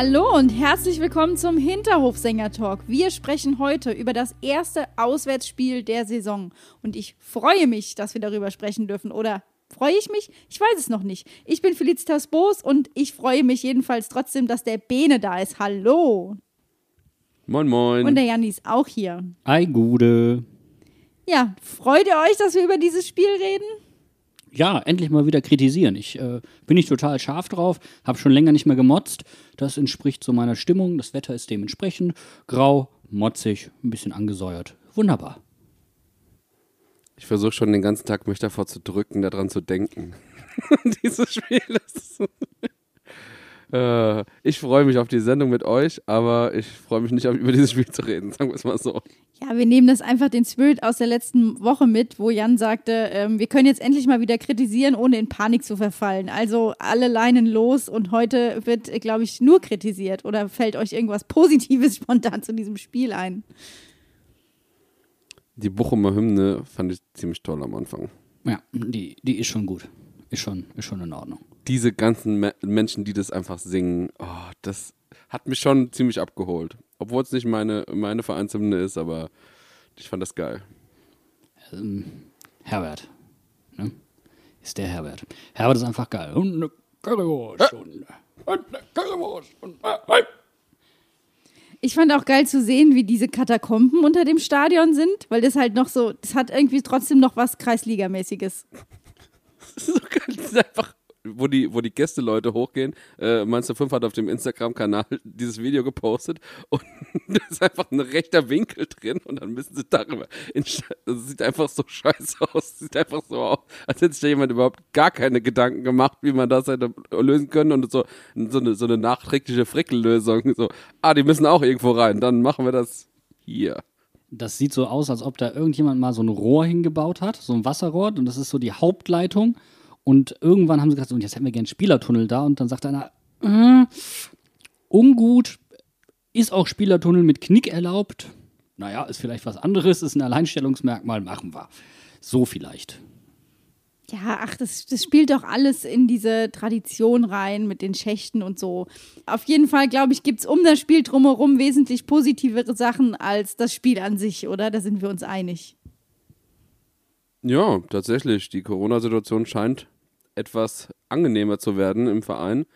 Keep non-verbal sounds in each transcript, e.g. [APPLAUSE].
Hallo und herzlich willkommen zum Hinterhofsänger-Talk. Wir sprechen heute über das erste Auswärtsspiel der Saison. Und ich freue mich, dass wir darüber sprechen dürfen. Oder freue ich mich? Ich weiß es noch nicht. Ich bin Felicitas Boos und ich freue mich jedenfalls trotzdem, dass der Bene da ist. Hallo. Moin, moin. Und der Janni ist auch hier. Ei, Gude. Ja, freut ihr euch, dass wir über dieses Spiel reden? Ja, endlich mal wieder kritisieren. Ich äh, bin nicht total scharf drauf, habe schon länger nicht mehr gemotzt. Das entspricht so meiner Stimmung. Das Wetter ist dementsprechend grau, motzig, ein bisschen angesäuert. Wunderbar. Ich versuche schon den ganzen Tag, mich davor zu drücken, daran zu denken. [LAUGHS] Dieses Spiel ist. Äh, ich freue mich auf die Sendung mit euch, aber ich freue mich nicht, über dieses Spiel zu reden, [LAUGHS] sagen wir es mal so. Ja, wir nehmen das einfach den Spirit aus der letzten Woche mit, wo Jan sagte, ähm, wir können jetzt endlich mal wieder kritisieren, ohne in Panik zu verfallen. Also alle Leinen los und heute wird, glaube ich, nur kritisiert. Oder fällt euch irgendwas Positives [LAUGHS] spontan zu diesem Spiel ein? Die Bochumer Hymne fand ich ziemlich toll am Anfang. Ja, die, die ist schon gut. Ist schon, ist schon in Ordnung diese ganzen Me Menschen, die das einfach singen, oh, das hat mich schon ziemlich abgeholt. Obwohl es nicht meine, meine Vereinshymne ist, aber ich fand das geil. Ähm, Herbert. Ne? Ist der Herbert. Herbert ist einfach geil. Und eine Currywurst. Und eine Currywurst. Und ich fand auch geil zu sehen, wie diese Katakomben unter dem Stadion sind, weil das halt noch so, das hat irgendwie trotzdem noch was Kreisligamäßiges. [LAUGHS] so geil, das ist einfach wo die, wo die Gästeleute hochgehen. Äh, Monster 5 hat auf dem Instagram-Kanal dieses Video gepostet und [LAUGHS] da ist einfach ein rechter Winkel drin und dann müssen sie darüber. das sieht einfach so scheiße aus. Sieht einfach so aus, als hätte sich da jemand überhaupt gar keine Gedanken gemacht, wie man das hätte lösen können und so, so, eine, so eine nachträgliche Frickellösung. So, ah, die müssen auch irgendwo rein, dann machen wir das hier. Das sieht so aus, als ob da irgendjemand mal so ein Rohr hingebaut hat, so ein Wasserrohr, und das ist so die Hauptleitung. Und irgendwann haben sie gesagt, und jetzt hätten wir gerne einen Spielertunnel da. Und dann sagt einer, äh, ungut, ist auch Spielertunnel mit Knick erlaubt. Naja, ist vielleicht was anderes, ist ein Alleinstellungsmerkmal, machen wir. So vielleicht. Ja, ach, das, das spielt doch alles in diese Tradition rein mit den Schächten und so. Auf jeden Fall, glaube ich, gibt es um das Spiel drumherum wesentlich positivere Sachen als das Spiel an sich, oder? Da sind wir uns einig. Ja, tatsächlich. Die Corona-Situation scheint etwas angenehmer zu werden im Verein.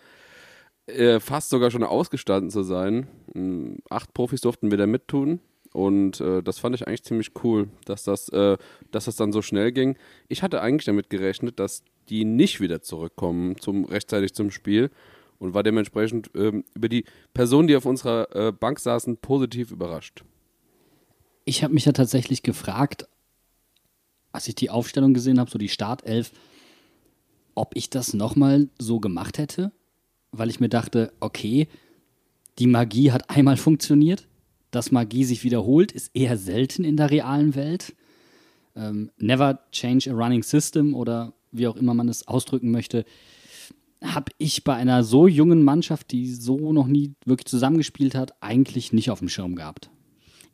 Äh, fast sogar schon ausgestanden zu sein. Hm, acht Profis durften wieder mittun. Und äh, das fand ich eigentlich ziemlich cool, dass das, äh, dass das dann so schnell ging. Ich hatte eigentlich damit gerechnet, dass die nicht wieder zurückkommen zum, rechtzeitig zum Spiel und war dementsprechend ähm, über die Personen, die auf unserer äh, Bank saßen, positiv überrascht. Ich habe mich ja tatsächlich gefragt, als ich die Aufstellung gesehen habe, so die Startelf, ob ich das nochmal so gemacht hätte, weil ich mir dachte, okay, die Magie hat einmal funktioniert, dass Magie sich wiederholt, ist eher selten in der realen Welt. Ähm, never change a running system oder wie auch immer man es ausdrücken möchte, habe ich bei einer so jungen Mannschaft, die so noch nie wirklich zusammengespielt hat, eigentlich nicht auf dem Schirm gehabt.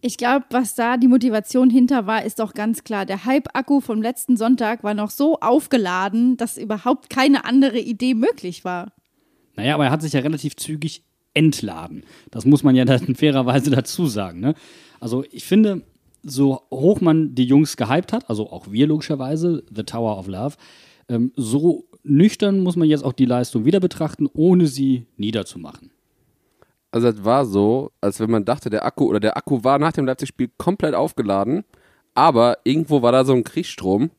Ich glaube, was da die Motivation hinter war, ist doch ganz klar. Der Hype-Akku vom letzten Sonntag war noch so aufgeladen, dass überhaupt keine andere Idee möglich war. Naja, aber er hat sich ja relativ zügig entladen. Das muss man ja dann [LAUGHS] fairerweise dazu sagen. Ne? Also ich finde, so hoch man die Jungs gehypt hat, also auch wir logischerweise, The Tower of Love, ähm, so nüchtern muss man jetzt auch die Leistung wieder betrachten, ohne sie niederzumachen. Also es war so, als wenn man dachte, der Akku oder der Akku war nach dem Leipzig-Spiel komplett aufgeladen, aber irgendwo war da so ein Kriegsstrom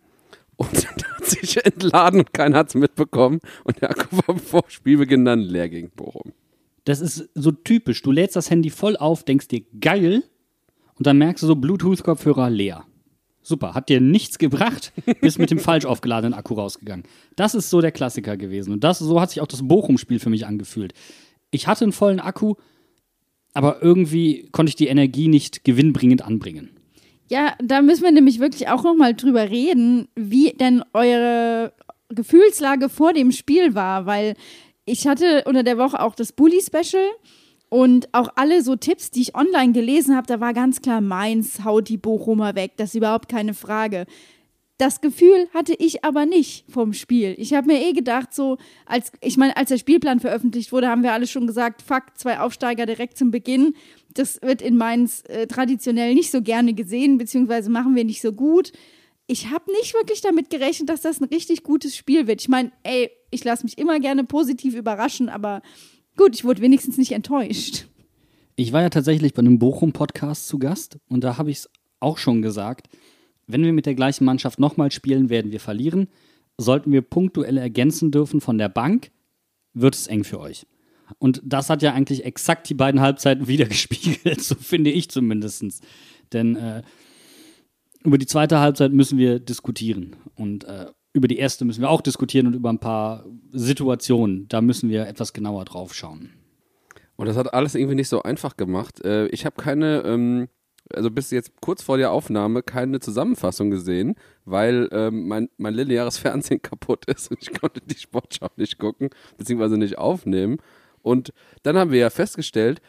und [LAUGHS] der hat sich entladen und keiner hat es mitbekommen und der Akku war vor Spielbeginn dann leer gegen Bochum. Das ist so typisch. Du lädst das Handy voll auf, denkst dir geil und dann merkst du so Bluetooth-Kopfhörer leer. super. Hat dir nichts gebracht, bist mit dem [LAUGHS] falsch aufgeladenen Akku rausgegangen. Das ist so der Klassiker gewesen. Und das, so hat sich auch das Bochum-Spiel für mich angefühlt. Ich hatte einen vollen Akku, aber irgendwie konnte ich die Energie nicht gewinnbringend anbringen. Ja, da müssen wir nämlich wirklich auch nochmal drüber reden, wie denn eure Gefühlslage vor dem Spiel war, weil ich hatte unter der Woche auch das Bully-Special und auch alle so Tipps, die ich online gelesen habe, da war ganz klar, Mainz haut die Bochumer weg, das ist überhaupt keine Frage. Das Gefühl hatte ich aber nicht vom Spiel. Ich habe mir eh gedacht, so, als, ich meine, als der Spielplan veröffentlicht wurde, haben wir alle schon gesagt, fuck, zwei Aufsteiger direkt zum Beginn. Das wird in Mainz äh, traditionell nicht so gerne gesehen, beziehungsweise machen wir nicht so gut. Ich habe nicht wirklich damit gerechnet, dass das ein richtig gutes Spiel wird. Ich meine, ey, ich lasse mich immer gerne positiv überraschen, aber gut, ich wurde wenigstens nicht enttäuscht. Ich war ja tatsächlich bei einem Bochum-Podcast zu Gast und da habe ich es auch schon gesagt wenn wir mit der gleichen Mannschaft nochmal spielen, werden wir verlieren. Sollten wir punktuell ergänzen dürfen von der Bank, wird es eng für euch. Und das hat ja eigentlich exakt die beiden Halbzeiten [LAUGHS] wiedergespiegelt, so finde ich zumindest. Denn äh, über die zweite Halbzeit müssen wir diskutieren. Und äh, über die erste müssen wir auch diskutieren und über ein paar Situationen, da müssen wir etwas genauer drauf schauen. Und das hat alles irgendwie nicht so einfach gemacht. Äh, ich habe keine ähm, also bis jetzt kurz vor der Aufnahme keine Zusammenfassung gesehen, weil ähm, mein, mein lineares [LAUGHS] Fernsehen kaputt ist und ich konnte die Sportschau nicht gucken, beziehungsweise nicht aufnehmen. Und dann haben wir ja festgestellt,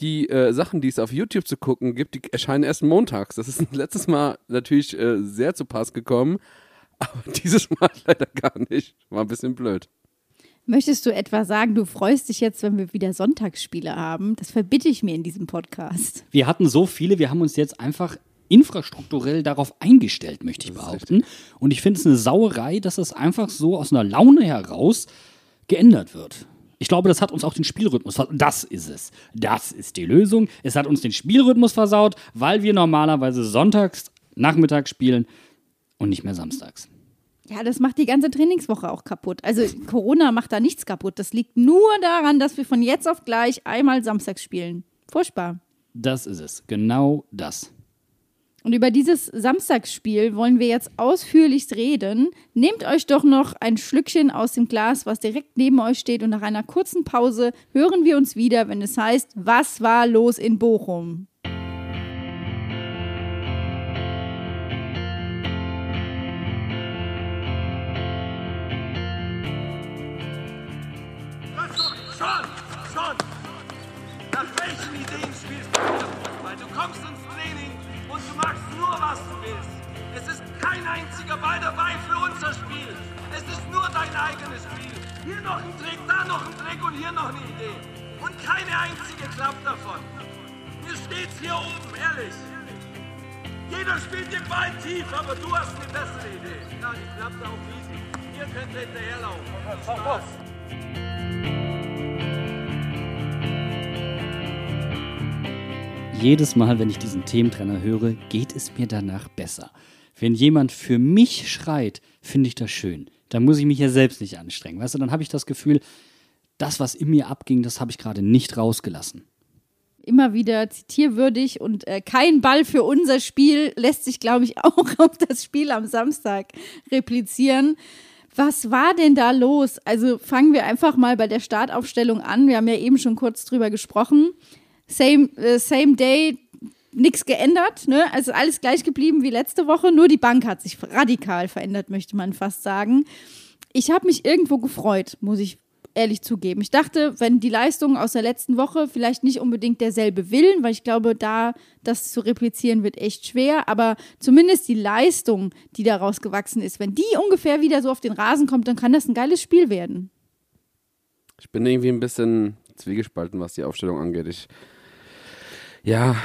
die äh, Sachen, die es auf YouTube zu gucken gibt, die erscheinen erst montags. Das ist [LAUGHS] letztes Mal natürlich äh, sehr zu Pass gekommen, [LAUGHS] aber dieses Mal leider gar nicht. War ein bisschen blöd. Möchtest du etwa sagen, du freust dich jetzt, wenn wir wieder Sonntagsspiele haben? Das verbitte ich mir in diesem Podcast. Wir hatten so viele, wir haben uns jetzt einfach infrastrukturell darauf eingestellt, möchte ich behaupten. Und ich finde es eine Sauerei, dass das einfach so aus einer Laune heraus geändert wird. Ich glaube, das hat uns auch den Spielrhythmus versaut. Das ist es. Das ist die Lösung. Es hat uns den Spielrhythmus versaut, weil wir normalerweise sonntags, nachmittags spielen und nicht mehr samstags. Ja, das macht die ganze Trainingswoche auch kaputt. Also Corona macht da nichts kaputt. Das liegt nur daran, dass wir von jetzt auf gleich einmal samstags spielen. Furchtbar. Das ist es. Genau das. Und über dieses Samstagsspiel wollen wir jetzt ausführlichst reden. Nehmt euch doch noch ein Schlückchen aus dem Glas, was direkt neben euch steht, und nach einer kurzen Pause hören wir uns wieder, wenn es heißt, was war los in Bochum? Einziger Ball dabei für unser Spiel. Es ist nur dein eigenes Spiel. Hier noch ein Trick, da noch ein Trick und hier noch eine Idee. Und keine einzige klappt davon. Mir steht's hier oben, ehrlich. Jeder spielt den Ball tief, aber du hast eine bessere Idee. Ja, die klappt auch easy. Ihr könnt hinterherlaufen. Spaß. Jedes Mal, wenn ich diesen Thementrenner höre, geht es mir danach besser. Wenn jemand für mich schreit, finde ich das schön. Da muss ich mich ja selbst nicht anstrengen. Weißt du, dann habe ich das Gefühl, das, was in mir abging, das habe ich gerade nicht rausgelassen. Immer wieder zitierwürdig und äh, kein Ball für unser Spiel lässt sich, glaube ich, [LAUGHS] auch auf das Spiel am Samstag replizieren. Was war denn da los? Also fangen wir einfach mal bei der Startaufstellung an. Wir haben ja eben schon kurz drüber gesprochen. Same, äh, same day, nichts geändert, ne? Also alles gleich geblieben wie letzte Woche, nur die Bank hat sich radikal verändert, möchte man fast sagen. Ich habe mich irgendwo gefreut, muss ich ehrlich zugeben. Ich dachte, wenn die Leistung aus der letzten Woche vielleicht nicht unbedingt derselbe Willen, weil ich glaube, da das zu replizieren wird echt schwer, aber zumindest die Leistung, die daraus gewachsen ist, wenn die ungefähr wieder so auf den Rasen kommt, dann kann das ein geiles Spiel werden. Ich bin irgendwie ein bisschen zwiegespalten, was die Aufstellung angeht. Ich ja,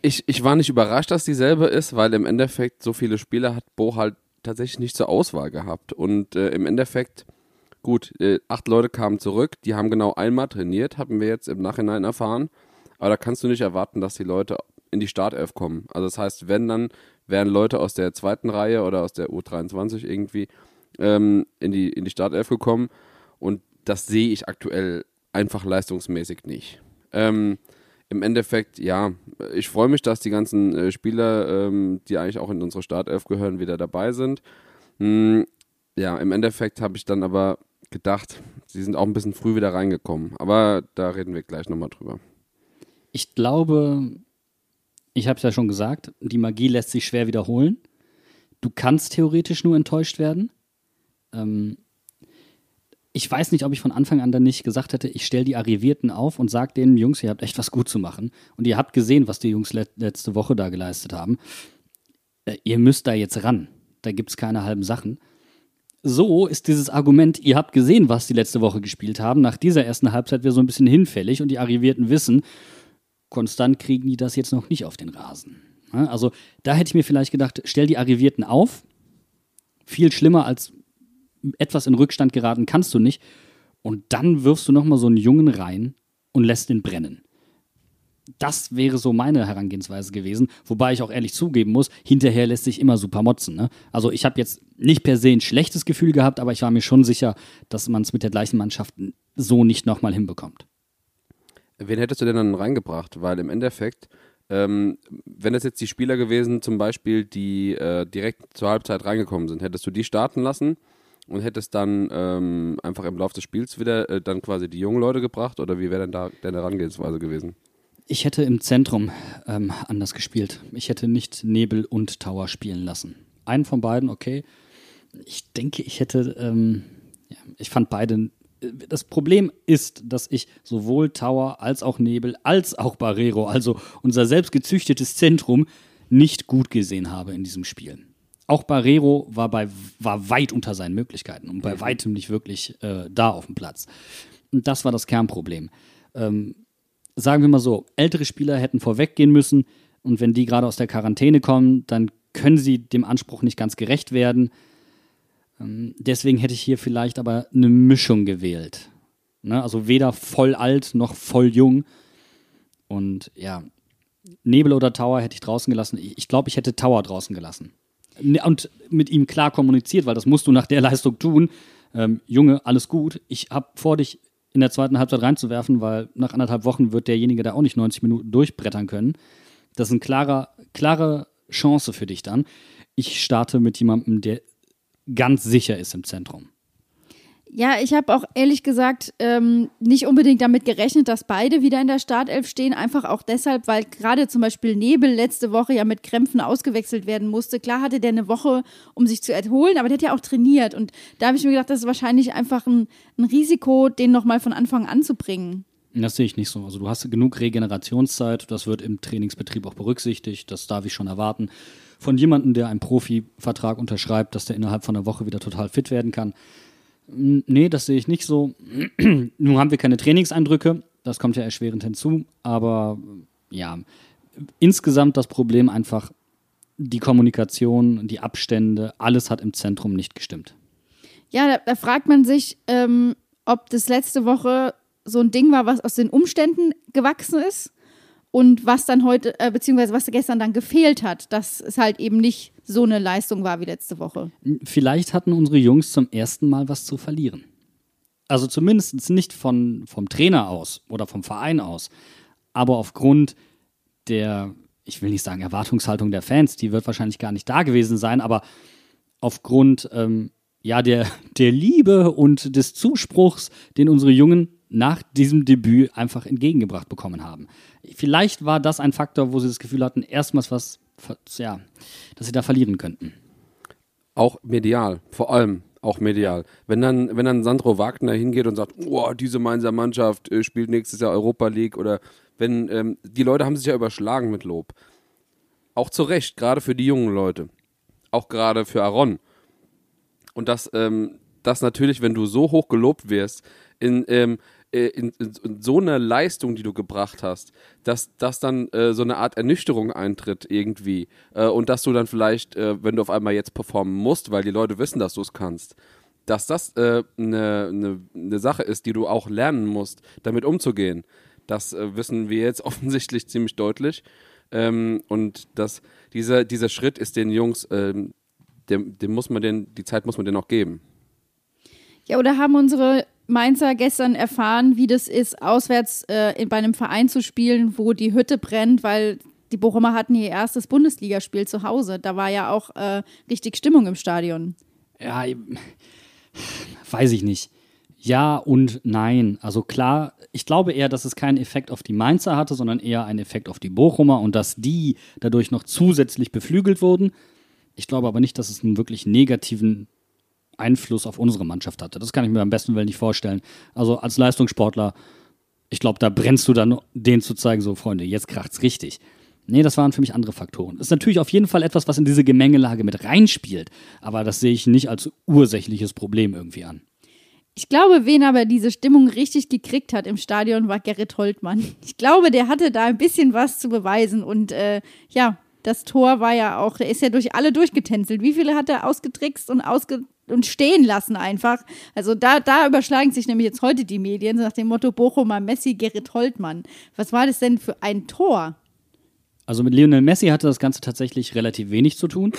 ich, ich war nicht überrascht, dass dieselbe ist, weil im Endeffekt so viele Spieler hat Bo halt tatsächlich nicht zur Auswahl gehabt. Und äh, im Endeffekt, gut, äh, acht Leute kamen zurück, die haben genau einmal trainiert, haben wir jetzt im Nachhinein erfahren. Aber da kannst du nicht erwarten, dass die Leute in die Startelf kommen. Also das heißt, wenn, dann wären Leute aus der zweiten Reihe oder aus der U23 irgendwie ähm, in, die, in die Startelf gekommen. Und das sehe ich aktuell einfach leistungsmäßig nicht. Ähm, im Endeffekt, ja, ich freue mich, dass die ganzen äh, Spieler, ähm, die eigentlich auch in unsere Startelf gehören, wieder dabei sind. Hm, ja, im Endeffekt habe ich dann aber gedacht, sie sind auch ein bisschen früh wieder reingekommen. Aber da reden wir gleich nochmal drüber. Ich glaube, ich habe es ja schon gesagt, die Magie lässt sich schwer wiederholen. Du kannst theoretisch nur enttäuscht werden. Ähm, ich weiß nicht, ob ich von Anfang an dann nicht gesagt hätte, ich stelle die Arrivierten auf und sage denen, Jungs, ihr habt echt was gut zu machen. Und ihr habt gesehen, was die Jungs let letzte Woche da geleistet haben. Äh, ihr müsst da jetzt ran. Da gibt es keine halben Sachen. So ist dieses Argument, ihr habt gesehen, was die letzte Woche gespielt haben, nach dieser ersten Halbzeit wieder so ein bisschen hinfällig und die Arrivierten wissen, konstant kriegen die das jetzt noch nicht auf den Rasen. Also da hätte ich mir vielleicht gedacht, stell die Arrivierten auf. Viel schlimmer als etwas in Rückstand geraten kannst du nicht. Und dann wirfst du nochmal so einen Jungen rein und lässt ihn brennen. Das wäre so meine Herangehensweise gewesen, wobei ich auch ehrlich zugeben muss, hinterher lässt sich immer super motzen. Ne? Also ich habe jetzt nicht per se ein schlechtes Gefühl gehabt, aber ich war mir schon sicher, dass man es mit der gleichen Mannschaft so nicht nochmal hinbekommt. Wen hättest du denn dann reingebracht? Weil im Endeffekt, ähm, wenn es jetzt die Spieler gewesen, zum Beispiel, die äh, direkt zur Halbzeit reingekommen sind, hättest du die starten lassen und hättest dann ähm, einfach im Laufe des Spiels wieder äh, dann quasi die jungen Leute gebracht oder wie wäre denn da deine Herangehensweise gewesen? Ich hätte im Zentrum ähm, anders gespielt. Ich hätte nicht Nebel und Tower spielen lassen. Einen von beiden, okay. Ich denke, ich hätte, ähm, ja, ich fand beide. Das Problem ist, dass ich sowohl Tower als auch Nebel als auch Barrero, also unser selbstgezüchtetes Zentrum, nicht gut gesehen habe in diesem Spiel. Auch Barrero war, bei, war weit unter seinen Möglichkeiten und bei weitem nicht wirklich äh, da auf dem Platz. Und das war das Kernproblem. Ähm, sagen wir mal so, ältere Spieler hätten vorweggehen müssen und wenn die gerade aus der Quarantäne kommen, dann können sie dem Anspruch nicht ganz gerecht werden. Ähm, deswegen hätte ich hier vielleicht aber eine Mischung gewählt. Ne? Also weder voll alt noch voll jung. Und ja, Nebel oder Tower hätte ich draußen gelassen. Ich glaube, ich hätte Tower draußen gelassen. Ne, und mit ihm klar kommuniziert, weil das musst du nach der Leistung tun. Ähm, Junge, alles gut. Ich habe vor, dich in der zweiten Halbzeit reinzuwerfen, weil nach anderthalb Wochen wird derjenige da auch nicht 90 Minuten durchbrettern können. Das ist eine klare, klare Chance für dich dann. Ich starte mit jemandem, der ganz sicher ist im Zentrum. Ja, ich habe auch ehrlich gesagt ähm, nicht unbedingt damit gerechnet, dass beide wieder in der Startelf stehen. Einfach auch deshalb, weil gerade zum Beispiel Nebel letzte Woche ja mit Krämpfen ausgewechselt werden musste. Klar hatte der eine Woche, um sich zu erholen, aber der hat ja auch trainiert. Und da habe ich mir gedacht, das ist wahrscheinlich einfach ein, ein Risiko, den nochmal von Anfang an zu bringen. Das sehe ich nicht so. Also du hast genug Regenerationszeit, das wird im Trainingsbetrieb auch berücksichtigt, das darf ich schon erwarten. Von jemandem, der einen Profivertrag unterschreibt, dass der innerhalb von einer Woche wieder total fit werden kann. Nee, das sehe ich nicht so. [CLEARS THROAT] Nun haben wir keine Trainingseindrücke, das kommt ja erschwerend hinzu, aber ja, insgesamt das Problem einfach die Kommunikation, die Abstände, alles hat im Zentrum nicht gestimmt. Ja, da, da fragt man sich, ähm, ob das letzte Woche so ein Ding war, was aus den Umständen gewachsen ist und was dann heute, äh, beziehungsweise was gestern dann gefehlt hat, dass es halt eben nicht so eine Leistung war wie letzte Woche. Vielleicht hatten unsere Jungs zum ersten Mal was zu verlieren. Also zumindest nicht von, vom Trainer aus oder vom Verein aus, aber aufgrund der, ich will nicht sagen Erwartungshaltung der Fans, die wird wahrscheinlich gar nicht da gewesen sein, aber aufgrund ähm, ja, der, der Liebe und des Zuspruchs, den unsere Jungen nach diesem Debüt einfach entgegengebracht bekommen haben. Vielleicht war das ein Faktor, wo sie das Gefühl hatten, erstmals was, ja, dass sie da verlieren könnten. Auch medial, vor allem auch medial. Wenn dann, wenn dann Sandro Wagner hingeht und sagt, oh, diese Mainzer Mannschaft äh, spielt nächstes Jahr Europa League oder wenn, ähm, die Leute haben sich ja überschlagen mit Lob. Auch zu Recht, gerade für die jungen Leute. Auch gerade für Aaron. Und das, ähm, das natürlich, wenn du so hoch gelobt wirst, in, ähm, äh, in, in, in, so einer Leistung, die du gebracht hast, dass, dass dann äh, so eine Art Ernüchterung eintritt irgendwie äh, und dass du dann vielleicht, äh, wenn du auf einmal jetzt performen musst, weil die Leute wissen, dass du es kannst, dass das eine äh, ne, ne Sache ist, die du auch lernen musst, damit umzugehen. Das äh, wissen wir jetzt [LAUGHS] offensichtlich ziemlich deutlich. Ähm, und dass dieser, dieser Schritt ist den Jungs, ähm, dem, dem muss man den, die Zeit muss man denen auch geben. Ja, oder haben unsere Mainzer gestern erfahren, wie das ist, auswärts äh, bei einem Verein zu spielen, wo die Hütte brennt, weil die Bochumer hatten ihr erstes Bundesligaspiel zu Hause. Da war ja auch äh, richtig Stimmung im Stadion. Ja, weiß ich nicht. Ja und nein. Also klar, ich glaube eher, dass es keinen Effekt auf die Mainzer hatte, sondern eher einen Effekt auf die Bochumer und dass die dadurch noch zusätzlich beflügelt wurden. Ich glaube aber nicht, dass es einen wirklich negativen Einfluss auf unsere Mannschaft hatte. Das kann ich mir am besten Willen nicht vorstellen. Also als Leistungssportler, ich glaube, da brennst du dann, denen zu zeigen, so Freunde, jetzt kracht's richtig. Nee, das waren für mich andere Faktoren. Ist natürlich auf jeden Fall etwas, was in diese Gemengelage mit reinspielt, aber das sehe ich nicht als ursächliches Problem irgendwie an. Ich glaube, wen aber diese Stimmung richtig gekriegt hat im Stadion, war Gerrit Holtmann. Ich glaube, der hatte da ein bisschen was zu beweisen und äh, ja, das Tor war ja auch, ist ja durch alle durchgetänzelt. Wie viele hat er ausgetrickst und ausge und stehen lassen einfach. Also da, da überschlagen sich nämlich jetzt heute die Medien nach dem Motto Bochumer Messi, Gerrit Holtmann. Was war das denn für ein Tor? Also mit Lionel Messi hatte das Ganze tatsächlich relativ wenig zu tun.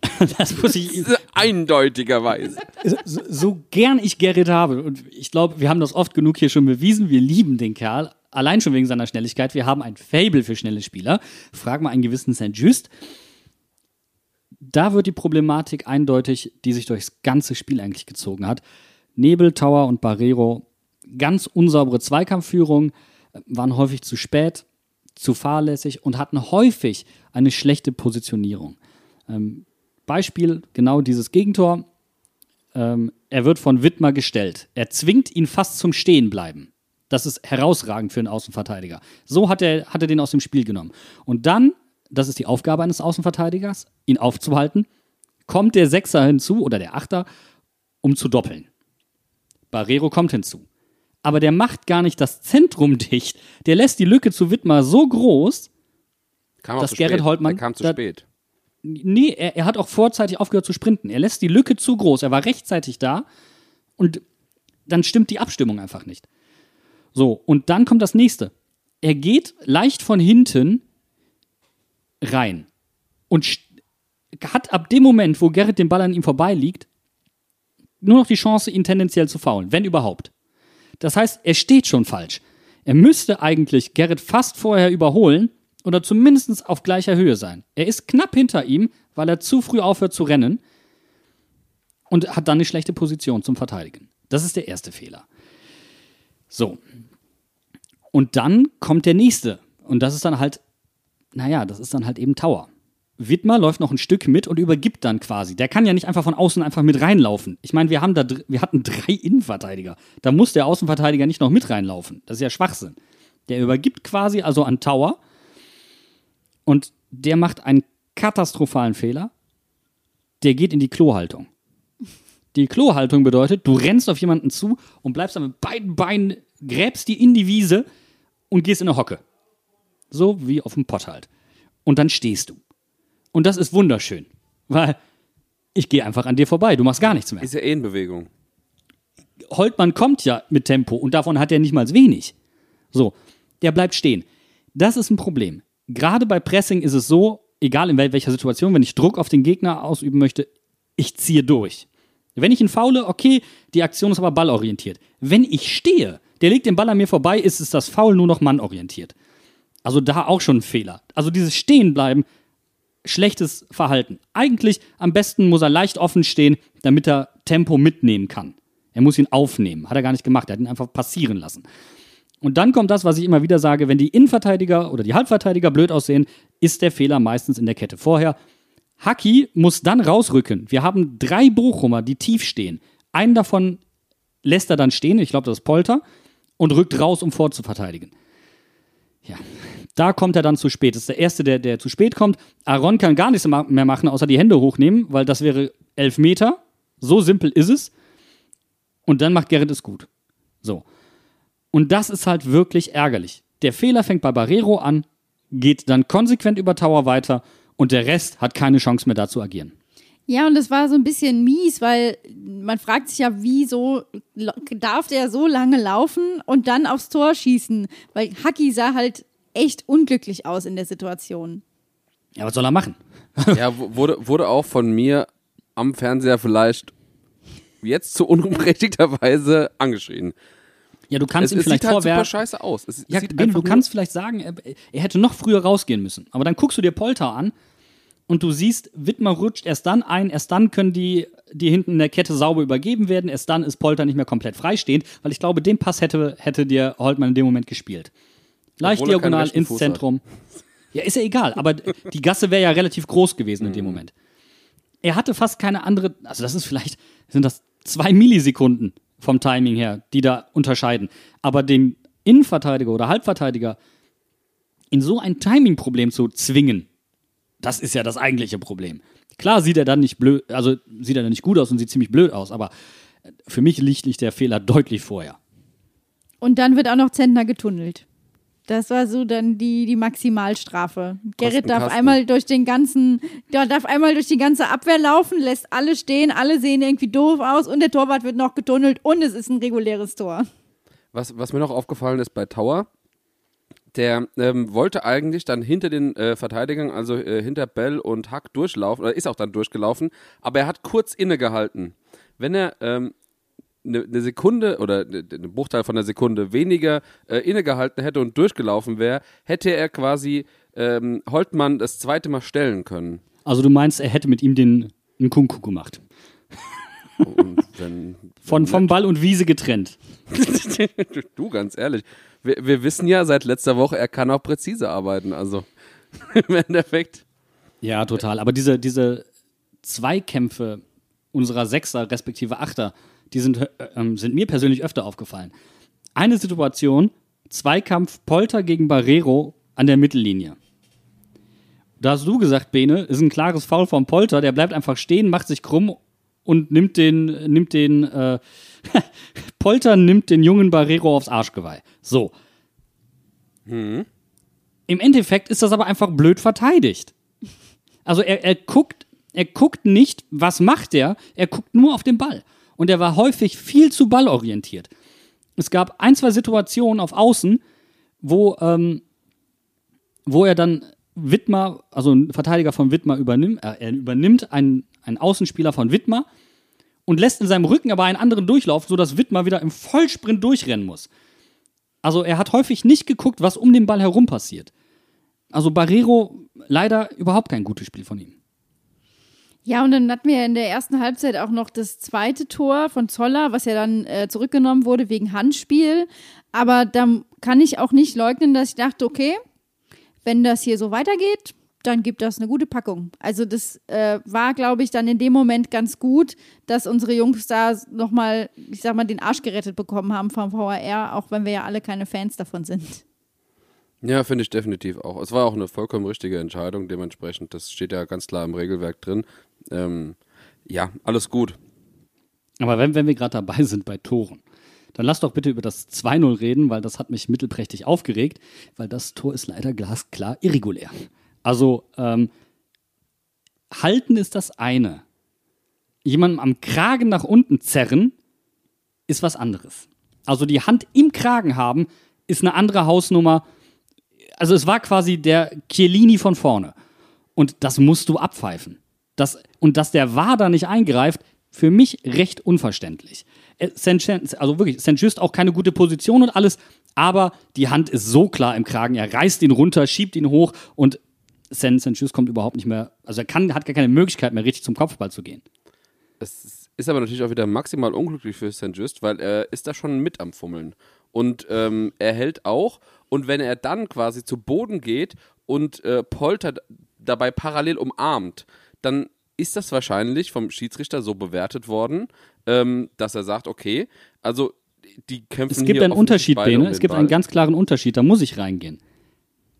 [LAUGHS] das muss ich eindeutigerweise. So, so, gern ich Gerrit habe und ich glaube, wir haben das oft genug hier schon bewiesen. Wir lieben den Kerl, allein schon wegen seiner Schnelligkeit. Wir haben ein Fable für schnelle Spieler. Frag mal einen gewissen St. Just. Da wird die Problematik eindeutig, die sich durchs ganze Spiel eigentlich gezogen hat. Nebel, Tower und Barrero, ganz unsaubere Zweikampfführung, waren häufig zu spät, zu fahrlässig und hatten häufig eine schlechte Positionierung. Ähm, Beispiel genau dieses Gegentor. Ähm, er wird von Wittmer gestellt. Er zwingt ihn fast zum Stehenbleiben. Das ist herausragend für einen Außenverteidiger. So hat er, hat er den aus dem Spiel genommen. Und dann, das ist die Aufgabe eines Außenverteidigers, ihn aufzuhalten, kommt der Sechser hinzu oder der Achter, um zu doppeln. Barrero kommt hinzu. Aber der macht gar nicht das Zentrum dicht. Der lässt die Lücke zu Wittmer so groß, kam dass Gerrit Holtmann. Der kam zu spät. Nee, er, er, hat auch vorzeitig aufgehört zu sprinten. Er lässt die Lücke zu groß. Er war rechtzeitig da und dann stimmt die Abstimmung einfach nicht. So, und dann kommt das nächste. Er geht leicht von hinten rein und hat ab dem Moment, wo Gerrit den Ball an ihm vorbeiliegt, nur noch die Chance, ihn tendenziell zu faulen, wenn überhaupt. Das heißt, er steht schon falsch. Er müsste eigentlich Gerrit fast vorher überholen oder zumindest auf gleicher Höhe sein. Er ist knapp hinter ihm, weil er zu früh aufhört zu rennen und hat dann eine schlechte Position zum Verteidigen. Das ist der erste Fehler. So. Und dann kommt der nächste. Und das ist dann halt, naja, das ist dann halt eben Tower. Wittmer läuft noch ein Stück mit und übergibt dann quasi. Der kann ja nicht einfach von außen einfach mit reinlaufen. Ich meine, wir haben da, wir hatten [LAUGHS] drei Innenverteidiger. Da muss der Außenverteidiger nicht noch mit reinlaufen. Das ist ja Schwachsinn. Der übergibt quasi also an Tower und der macht einen katastrophalen Fehler. Der geht in die Klohaltung. Die Klohaltung bedeutet, du rennst auf jemanden zu und bleibst dann mit beiden Beinen, gräbst die in die Wiese und gehst in eine Hocke. So wie auf dem Pott halt. Und dann stehst du. Und das ist wunderschön, weil ich gehe einfach an dir vorbei, du machst gar nichts mehr. Ist ja eh in Bewegung. Holtmann kommt ja mit Tempo und davon hat er nicht mal wenig. So, der bleibt stehen. Das ist ein Problem. Gerade bei Pressing ist es so, egal in welcher Situation, wenn ich Druck auf den Gegner ausüben möchte, ich ziehe durch. Wenn ich ihn faule, okay, die Aktion ist aber ballorientiert. Wenn ich stehe, der legt den Ball an mir vorbei, ist es das Foul nur noch mannorientiert. Also da auch schon ein Fehler. Also dieses Stehenbleiben schlechtes Verhalten. Eigentlich am besten muss er leicht offen stehen, damit er Tempo mitnehmen kann. Er muss ihn aufnehmen. Hat er gar nicht gemacht. Er hat ihn einfach passieren lassen. Und dann kommt das, was ich immer wieder sage, wenn die Innenverteidiger oder die Halbverteidiger blöd aussehen, ist der Fehler meistens in der Kette vorher. Haki muss dann rausrücken. Wir haben drei Bochumer, die tief stehen. Einen davon lässt er dann stehen, ich glaube, das ist Polter, und rückt raus, um vorzuverteidigen. Ja, da kommt er dann zu spät. Das ist der Erste, der, der zu spät kommt. Aaron kann gar nichts mehr machen, außer die Hände hochnehmen, weil das wäre elf Meter. So simpel ist es. Und dann macht Gerrit es gut. So. Und das ist halt wirklich ärgerlich. Der Fehler fängt bei Barrero an, geht dann konsequent über Tower weiter und der Rest hat keine Chance mehr da zu agieren. Ja, und das war so ein bisschen mies, weil man fragt sich ja, wieso darf der so lange laufen und dann aufs Tor schießen? Weil Haki sah halt echt unglücklich aus in der Situation. Ja, was soll er machen? [LAUGHS] ja, wurde, wurde auch von mir am Fernseher vielleicht jetzt zu unberechtigterweise angeschrien. Ja, du kannst Es, ihm es vielleicht sieht halt super vorwerfen. scheiße aus. Es, Ja, sieht Ben, einfach du kannst vielleicht sagen, er, er hätte noch früher rausgehen müssen. Aber dann guckst du dir Polter an und du siehst, Wittmer rutscht erst dann ein, erst dann können die, die hinten in der Kette sauber übergeben werden, erst dann ist Polter nicht mehr komplett freistehend, weil ich glaube, den Pass hätte, hätte dir Holtmann in dem Moment gespielt. Leicht Obwohl diagonal ins Fuß Zentrum. Ja, ist ja egal, aber die Gasse wäre ja relativ groß gewesen in dem Mhm. Moment. Er hatte fast keine andere, also das ist vielleicht, sind das zwei Millisekunden vom Timing her, die da unterscheiden. Aber den Innenverteidiger oder Halbverteidiger in so ein Timing-Problem zu zwingen, das ist ja das eigentliche Problem. Klar sieht er dann nicht blöd, also sieht er dann nicht gut aus und sieht ziemlich blöd aus, aber für mich liegt nicht der Fehler deutlich vorher. Und dann wird auch noch Zentner getunnelt. Das war so dann die, die Maximalstrafe. Gerrit darf einmal durch den ganzen, der darf einmal durch die ganze Abwehr laufen, lässt alle stehen, alle sehen irgendwie doof aus und der Torwart wird noch getunnelt und es ist ein reguläres Tor. Was, was mir noch aufgefallen ist bei Tower, der ähm, wollte eigentlich dann hinter den äh, Verteidigern, also äh, hinter Bell und Hack durchlaufen, oder ist auch dann durchgelaufen, aber er hat kurz innegehalten. Wenn er ähm, eine ne Sekunde oder eine ne Bruchteil von einer Sekunde weniger äh, innegehalten hätte und durchgelaufen wäre, hätte er quasi ähm, Holtmann das zweite Mal stellen können. Also du meinst, er hätte mit ihm den einen Kunku gemacht. Und wenn, [LAUGHS] Von, vom Ball und Wiese getrennt. [LAUGHS] Du, ganz ehrlich. Wir, wir wissen ja seit letzter Woche, er kann auch präzise arbeiten. Also [LAUGHS] im Endeffekt. Ja, total. Aber diese, diese Zweikämpfe unserer Sechser respektive Achter, die sind, äh, ähm, sind mir persönlich öfter aufgefallen. Eine Situation, Zweikampf Polter gegen Barrero an der Mittellinie. Da hast du gesagt, Bene, ist ein klares Foul vom Polter, der bleibt einfach stehen, macht sich krumm und nimmt den, nimmt den, äh, [LAUGHS] Polter nimmt den jungen Barrero aufs Arschgeweih. So. Im Endeffekt ist das aber einfach blöd verteidigt. Also er, er guckt, er guckt nicht, was macht er, er guckt nur auf den Ball. Und er war häufig viel zu ballorientiert. Es gab ein, zwei Situationen auf Außen, wo, ähm, wo er dann Wittmer, also ein Verteidiger von Wittmer übernimmt, äh, er übernimmt einen, einen Außenspieler von Wittmer und lässt in seinem Rücken aber einen anderen durchlaufen, sodass Wittmer wieder im Vollsprint durchrennen muss. Also er hat häufig nicht geguckt, was um den Ball herum passiert. Also Barrero leider überhaupt kein gutes Spiel von ihm. Ja, und dann hatten wir in der ersten Halbzeit auch noch das zweite Tor von Zoller, was ja dann äh, zurückgenommen wurde wegen Handspiel. Aber da kann ich auch nicht leugnen, dass ich dachte, okay, wenn das hier so weitergeht, dann gibt das eine gute Packung. Also das äh, war, glaube ich, dann in dem Moment ganz gut, dass unsere Jungs da nochmal, ich sag mal, den Arsch gerettet bekommen haben vom VAR, auch wenn wir ja alle keine Fans davon sind. Ja, finde ich definitiv auch. Es war auch eine vollkommen richtige Entscheidung, dementsprechend. Das steht ja ganz klar im Regelwerk drin. Ähm, ja, alles gut. Aber wenn, wenn wir gerade dabei sind bei Toren, dann lass doch bitte über das 2-0 reden, weil das hat mich mittelprächtig aufgeregt, weil das Tor ist leider glasklar irregulär. Also, ähm, halten ist das eine. Jemandem am Kragen nach unten zerren ist was anderes. Also die Hand im Kragen haben ist eine andere Hausnummer. Also es war quasi der Chiellini von vorne. Und das musst du abpfeifen. Das, und dass der da nicht eingreift, für mich recht unverständlich. Äh, Also wirklich, St. Just auch keine gute Position und alles, aber die Hand ist so klar im Kragen. Er reißt ihn runter, schiebt ihn hoch und St. Just kommt überhaupt nicht mehr, also er kann, hat gar keine Möglichkeit mehr, richtig zum Kopfball zu gehen. Es ist aber natürlich auch wieder maximal unglücklich für St. Just, weil er ist da schon mit am Fummeln. Und ähm, er hält auch. Und wenn er dann quasi zu Boden geht und äh, Polter d- dabei parallel umarmt, dann ist das wahrscheinlich vom Schiedsrichter so bewertet worden, ähm, dass er sagt, okay, also die kämpfen Es gibt einen Unterschied, Bene. um es gibt Ball. einen ganz klaren Unterschied, da muss ich reingehen.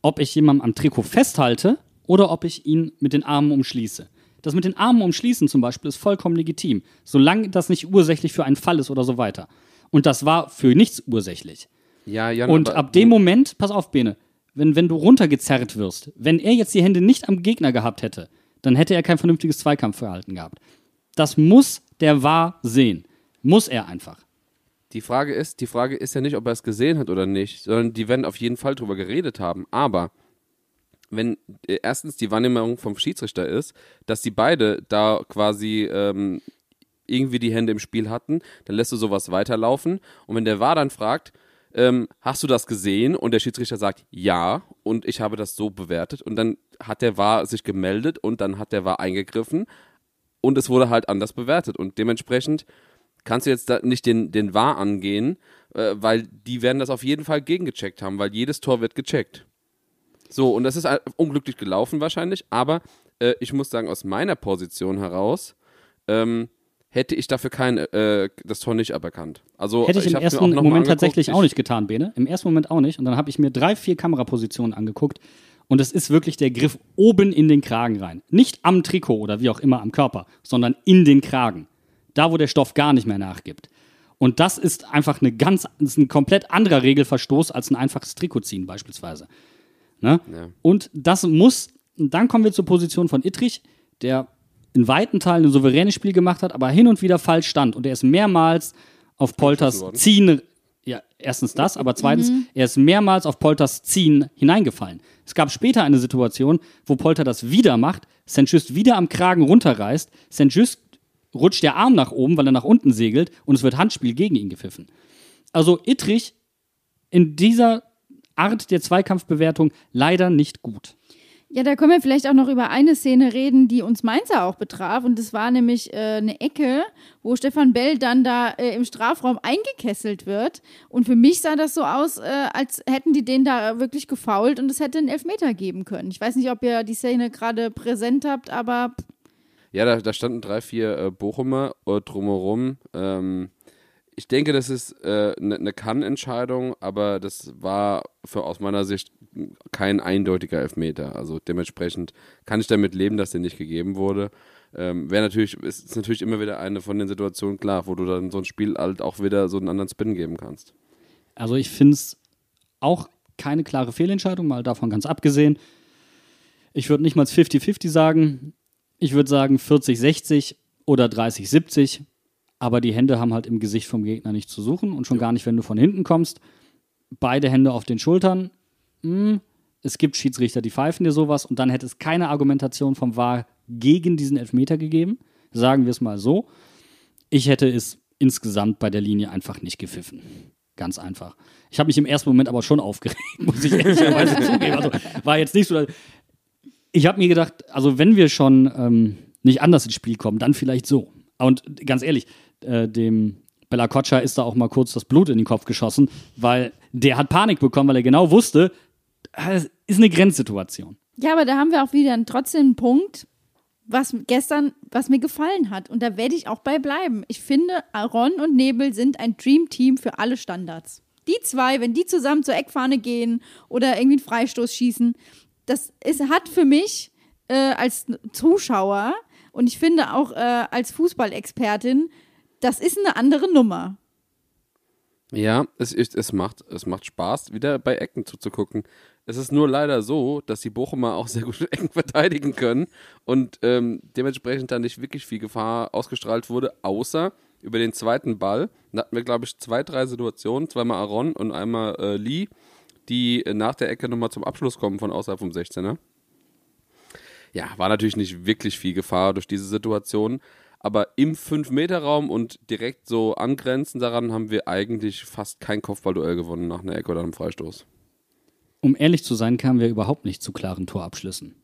Ob ich jemanden am Trikot festhalte oder ob ich ihn mit den Armen umschließe. Das mit den Armen umschließen zum Beispiel ist vollkommen legitim, solange das nicht ursächlich für einen Fall ist oder so weiter. Und das war für nichts ursächlich. Ja, Jan, Und ab dem Moment, pass auf, Bene, wenn, wenn du runtergezerrt wirst, wenn er jetzt die Hände nicht am Gegner gehabt hätte, dann hätte er kein vernünftiges Zweikampfverhalten gehabt. Das muss der wahr sehen. Muss er einfach. Die Frage ist, die Frage ist ja nicht, ob er es gesehen hat oder nicht, sondern die werden auf jeden Fall drüber geredet haben. Aber wenn äh, erstens die Wahrnehmung vom Schiedsrichter ist, dass die beide da quasi ähm, irgendwie die Hände im Spiel hatten, dann lässt du sowas weiterlaufen. Und wenn der VAR dann fragt, ähm, hast du das gesehen? Und der Schiedsrichter sagt ja. Und ich habe das so bewertet. Und dann hat der VAR sich gemeldet und dann hat der VAR eingegriffen. Und es wurde halt anders bewertet. Und dementsprechend kannst du jetzt nicht den, den VAR angehen, äh, weil die werden das auf jeden Fall gegengecheckt haben, weil jedes Tor wird gecheckt. So, und das ist unglücklich gelaufen wahrscheinlich, aber äh, ich muss sagen, aus meiner Position heraus ähm, hätte ich dafür kein, äh, das Tor nicht aberkannt. Also, hätte ich, ich im ersten Moment tatsächlich auch nicht getan, Bene. Im ersten Moment auch nicht. Und dann habe ich mir drei, vier Kamerapositionen angeguckt. Und es ist wirklich der Griff oben in den Kragen rein. Nicht am Trikot oder wie auch immer am Körper, sondern in den Kragen. Da, wo der Stoff gar nicht mehr nachgibt. Und das ist einfach eine ganz, ist ein komplett anderer Regelverstoß als ein einfaches Trikot ziehen, beispielsweise. Ne? Ja. Und das muss, dann kommen wir zur Position von Ittrich, der in weiten Teilen ein souveränes Spiel gemacht hat, aber hin und wieder falsch stand. Und er ist mehrmals auf Polters Ziehen, ja, erstens das, aber zweitens, mhm. er ist mehrmals auf Polters Ziehen hineingefallen. Es gab später eine Situation, wo Polter das wieder macht, St. Just wieder am Kragen runterreißt, St. Just rutscht der Arm nach oben, weil er nach unten segelt und es wird Handspiel gegen ihn gepfiffen. Also Ittrich in dieser Art der Zweikampfbewertung leider nicht gut. Ja, da können wir vielleicht auch noch über eine Szene reden, die uns Mainzer auch betraf. Und das war nämlich äh, eine Ecke, wo Stefan Bell dann da äh, im Strafraum eingekesselt wird. Und für mich sah das so aus, äh, als hätten die den da wirklich gefault und es hätte einen Elfmeter geben können. Ich weiß nicht, ob ihr die Szene gerade präsent habt, aber. Ja, da, da standen drei, vier äh, Bochumer äh, drumherum. Ähm, ich denke, das ist eine äh, ne, ne Kann-Entscheidung, aber das war für, aus meiner Sicht kein eindeutiger Elfmeter. Also dementsprechend kann ich damit leben, dass der nicht gegeben wurde. Ähm, Wäre natürlich, ist, ist natürlich immer wieder eine von den Situationen klar, wo du dann so ein Spiel halt auch wieder so einen anderen Spin geben kannst. Also ich finde es auch keine klare Fehlentscheidung, mal davon ganz abgesehen. Ich würde nicht mal 50-50 sagen. Ich würde sagen 40-60 oder 30-70 aber die Hände haben halt im Gesicht vom Gegner nicht zu suchen und schon ja. gar nicht, wenn du von hinten kommst. Beide Hände auf den Schultern. Hm, es gibt Schiedsrichter, die pfeifen dir sowas und dann hätte es keine Argumentation vom VAR gegen diesen Elfmeter gegeben. Sagen wir es mal so. Ich hätte es insgesamt bei der Linie einfach nicht gepfiffen. Ganz einfach. Ich habe mich im ersten Moment aber schon aufgeregt, [LAUGHS] muss ich ehrlicherweise [LAUGHS] zugeben. Also war jetzt nicht so. Ich habe mir gedacht, also wenn wir schon ähm, nicht anders ins Spiel kommen, dann vielleicht so. Und ganz ehrlich, äh, dem Bella Coccia ist da auch mal kurz das Blut in den Kopf geschossen, weil der hat Panik bekommen, weil er genau wusste, es ist eine Grenzsituation. Ja, aber da haben wir auch wieder trotzdem einen Punkt, was gestern, was mir gefallen hat. Und da werde ich auch bei bleiben. Ich finde, Aaron und Nebel sind ein Dream-Team für alle Standards. Die zwei, wenn die zusammen zur Eckfahne gehen oder irgendwie einen Freistoß schießen, das ist, hat für mich äh, als Zuschauer und ich finde auch äh, als Fußballexpertin das ist eine andere Nummer. Ja, es, es, macht, es macht Spaß, wieder bei Ecken zuzugucken. Es ist nur leider so, dass die Bochumer auch sehr gut [LAUGHS] Ecken verteidigen können und ähm, dementsprechend dann nicht wirklich viel Gefahr ausgestrahlt wurde, außer über den zweiten Ball. Da hatten wir, glaube ich, zwei, drei Situationen, zweimal Aaron und einmal äh, Lee, die äh, nach der Ecke nochmal zum Abschluss kommen von außerhalb vom 16er. Ja, war natürlich nicht wirklich viel Gefahr durch diese Situation, aber im 5-Meter-Raum und direkt so angrenzend daran haben wir eigentlich fast kein Kopfballduell gewonnen nach einer Ecke oder einem Freistoß. Um ehrlich zu sein, kamen wir überhaupt nicht zu klaren Torabschlüssen.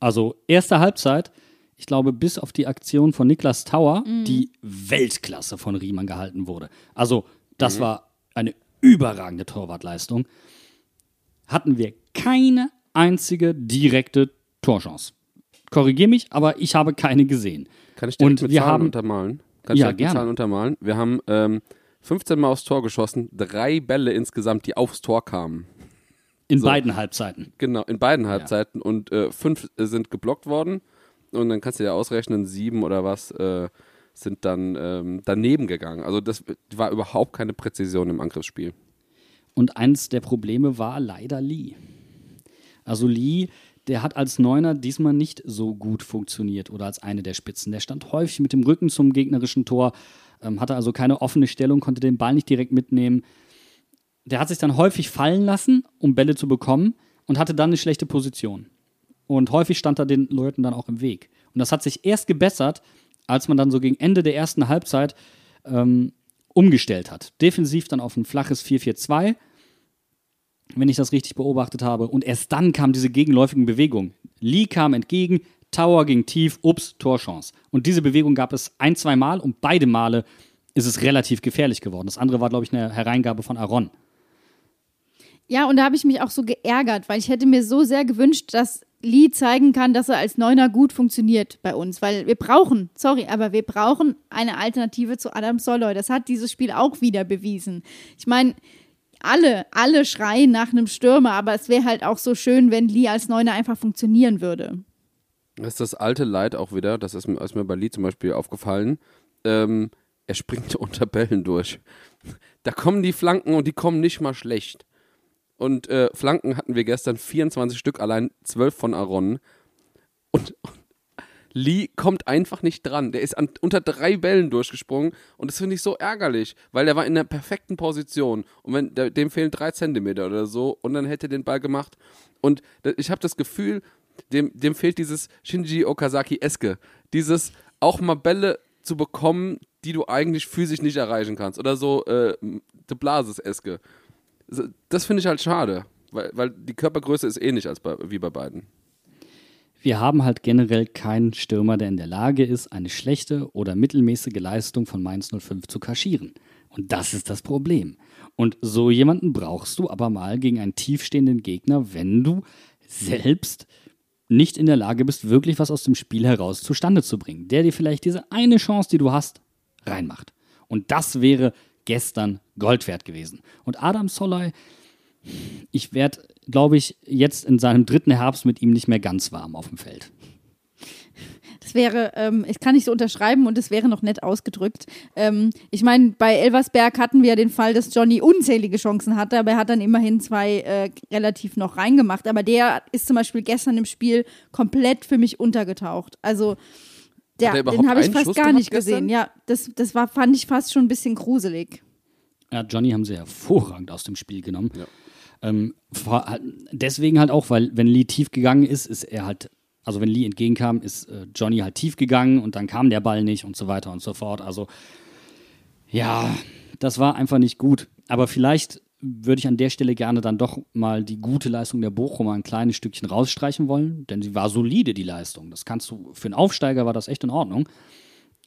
Also erste Halbzeit, ich glaube, bis auf die Aktion von Niklas Tauer, mhm. die Weltklasse von Riemann gehalten wurde. Also das mhm. war eine überragende Torwartleistung. Hatten wir keine einzige direkte Torchance. Korrigiere mich, aber ich habe keine gesehen. Kann ich dir mit Zahlen haben, untermalen? Kann ja, ich gerne. mit Zahlen untermalen? Wir haben ähm, 15 Mal aufs Tor geschossen, drei Bälle insgesamt, die aufs Tor kamen. In so. beiden Halbzeiten. Genau, in beiden Halbzeiten. Ja. Und äh, fünf sind geblockt worden. Und dann kannst du dir ausrechnen, sieben oder was äh, sind dann ähm, daneben gegangen. Also das war überhaupt keine Präzision im Angriffsspiel. Und eins der Probleme war leider Lee. Also Lee der hat als Neuner diesmal nicht so gut funktioniert oder als eine der Spitzen. Der stand häufig mit dem Rücken zum gegnerischen Tor, ähm, hatte also keine offene Stellung, konnte den Ball nicht direkt mitnehmen. Der hat sich dann häufig fallen lassen, um Bälle zu bekommen und hatte dann eine schlechte Position. Und häufig stand er den Leuten dann auch im Weg. Und das hat sich erst gebessert, als man dann so gegen Ende der ersten Halbzeit ähm, umgestellt hat. Defensiv dann auf ein flaches 4-4-2, wenn ich das richtig beobachtet habe. Und erst dann kam diese gegenläufigen Bewegungen. Lee kam entgegen, Tower ging tief, ups, Torchance. Und diese Bewegung gab es ein, zwei Mal und beide Male ist es relativ gefährlich geworden. Das andere war, glaube ich, eine Hereingabe von Aaron. Ja, und da habe ich mich auch so geärgert, weil ich hätte mir so sehr gewünscht, dass Lee zeigen kann, dass er als Neuner gut funktioniert bei uns. Weil wir brauchen, sorry, aber wir brauchen eine Alternative zu Adam Soloy. Das hat dieses Spiel auch wieder bewiesen. Ich meine, alle, alle schreien nach einem Stürmer, aber es wäre halt auch so schön, wenn Lee als Neuner einfach funktionieren würde. Das ist das alte Leid auch wieder, das ist mir, ist mir bei Lee zum Beispiel aufgefallen. Ähm, er springt [LAUGHS] unter Bällen durch. Da kommen die Flanken und die kommen nicht mal schlecht. Und äh, Flanken hatten wir gestern 24 Stück, allein 12 von Aaron. Und, und Lee kommt einfach nicht dran. Der ist an, unter drei Bällen durchgesprungen und das finde ich so ärgerlich, weil der war in der perfekten Position. Und wenn der, dem fehlen drei Zentimeter oder so und dann hätte er den Ball gemacht. Und ich habe das Gefühl, dem, dem fehlt dieses Shinji Okazaki-eske, dieses auch mal Bälle zu bekommen, die du eigentlich physisch nicht erreichen kannst. Oder so äh, De Blasis-eske das finde ich halt schade, weil, weil die Körpergröße ist ähnlich als bei, wie bei beiden. Wir haben halt generell keinen Stürmer, der in der Lage ist, eine schlechte oder mittelmäßige Leistung von Mainz 05 zu kaschieren. Und das ist das Problem. Und so jemanden brauchst du aber mal gegen einen tiefstehenden Gegner, wenn du selbst nicht in der Lage bist, wirklich was aus dem Spiel heraus zustande zu bringen. Der dir vielleicht diese eine Chance, die du hast, reinmacht. Und das wäre gestern Gold wert gewesen. Und Adam Soloy, ich werde, glaube ich, jetzt in seinem dritten Herbst mit ihm nicht mehr ganz warm auf dem Feld. Das wäre, ähm, ich kann nicht so unterschreiben und es wäre noch nett ausgedrückt. Ähm, ich meine, bei Elversberg hatten wir den Fall, dass Johnny unzählige Chancen hatte, aber er hat dann immerhin zwei äh, relativ noch reingemacht. Aber der ist zum Beispiel gestern im Spiel komplett für mich untergetaucht. Also der, den habe ich fast gar nicht gesehen. Ja, das, das war, fand ich fast schon ein bisschen gruselig. Ja, Johnny haben sie hervorragend aus dem Spiel genommen. Ja. Ähm, deswegen halt auch, weil wenn Lee tief gegangen ist, ist er halt, also wenn Lee entgegenkam, ist äh, Johnny halt tief gegangen und dann kam der Ball nicht und so weiter und so fort. Also ja, das war einfach nicht gut. Aber vielleicht würde ich an der Stelle gerne dann doch mal die gute Leistung der Bochumer ein kleines Stückchen rausstreichen wollen, denn sie war solide, die Leistung. Das kannst du, für einen Aufsteiger war das echt in Ordnung.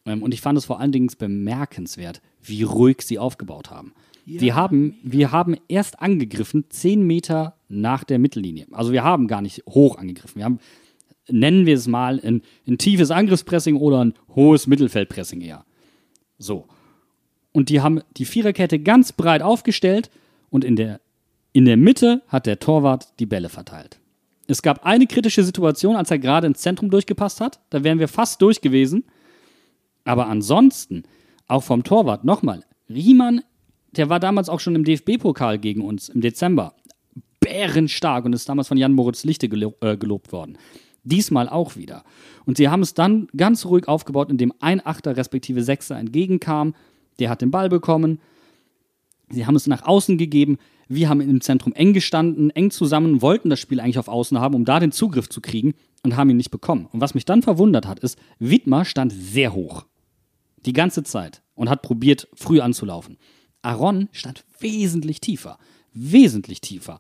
Ähm, und ich fand es vor allen Dingen bemerkenswert, wie ruhig sie aufgebaut haben. Ja. Wir, haben wir haben erst angegriffen, zehn Meter nach der Mittellinie. Also wir haben gar nicht hoch angegriffen. Wir haben, nennen wir es mal, ein, ein tiefes Angriffspressing oder ein hohes Mittelfeldpressing eher. So. Und die haben die Viererkette ganz breit aufgestellt und in der, in der Mitte hat der Torwart die Bälle verteilt. Es gab eine kritische Situation, als er gerade ins Zentrum durchgepasst hat. Da wären wir fast durch gewesen. Aber ansonsten, auch vom Torwart, nochmal, Riemann, der war damals auch schon im DFB-Pokal gegen uns im Dezember. Bärenstark und ist damals von Jan Moritz Lichte gelo äh, gelobt worden. Diesmal auch wieder. Und sie haben es dann ganz ruhig aufgebaut, indem ein Achter respektive Sechser entgegenkam. Der hat den Ball bekommen. Sie haben es nach außen gegeben. Wir haben im Zentrum eng gestanden, eng zusammen, wollten das Spiel eigentlich auf Außen haben, um da den Zugriff zu kriegen und haben ihn nicht bekommen. Und was mich dann verwundert hat, ist, Widmer stand sehr hoch. Die ganze Zeit und hat probiert, früh anzulaufen. Aaron stand wesentlich tiefer. Wesentlich tiefer.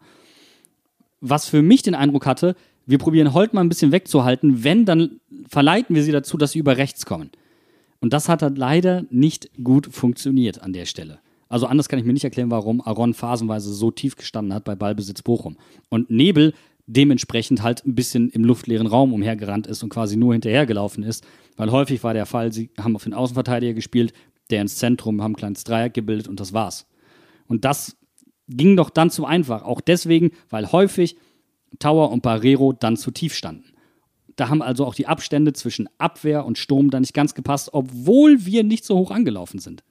Was für mich den Eindruck hatte, wir probieren Holt mal ein bisschen wegzuhalten. Wenn, dann verleiten wir sie dazu, dass sie über rechts kommen. Und das hat halt leider nicht gut funktioniert an der Stelle. Also anders kann ich mir nicht erklären, warum Aaron phasenweise so tief gestanden hat bei Ballbesitz Bochum. Und Nebel dementsprechend halt ein bisschen im luftleeren Raum umhergerannt ist und quasi nur hinterhergelaufen ist, weil häufig war der Fall, sie haben auf den Außenverteidiger gespielt, der ins Zentrum, haben ein kleines Dreieck gebildet und das war's. Und das ging doch dann zu einfach, auch deswegen, weil häufig Tower und Barrero dann zu tief standen. Da haben also auch die Abstände zwischen Abwehr und Sturm dann nicht ganz gepasst, obwohl wir nicht so hoch angelaufen sind.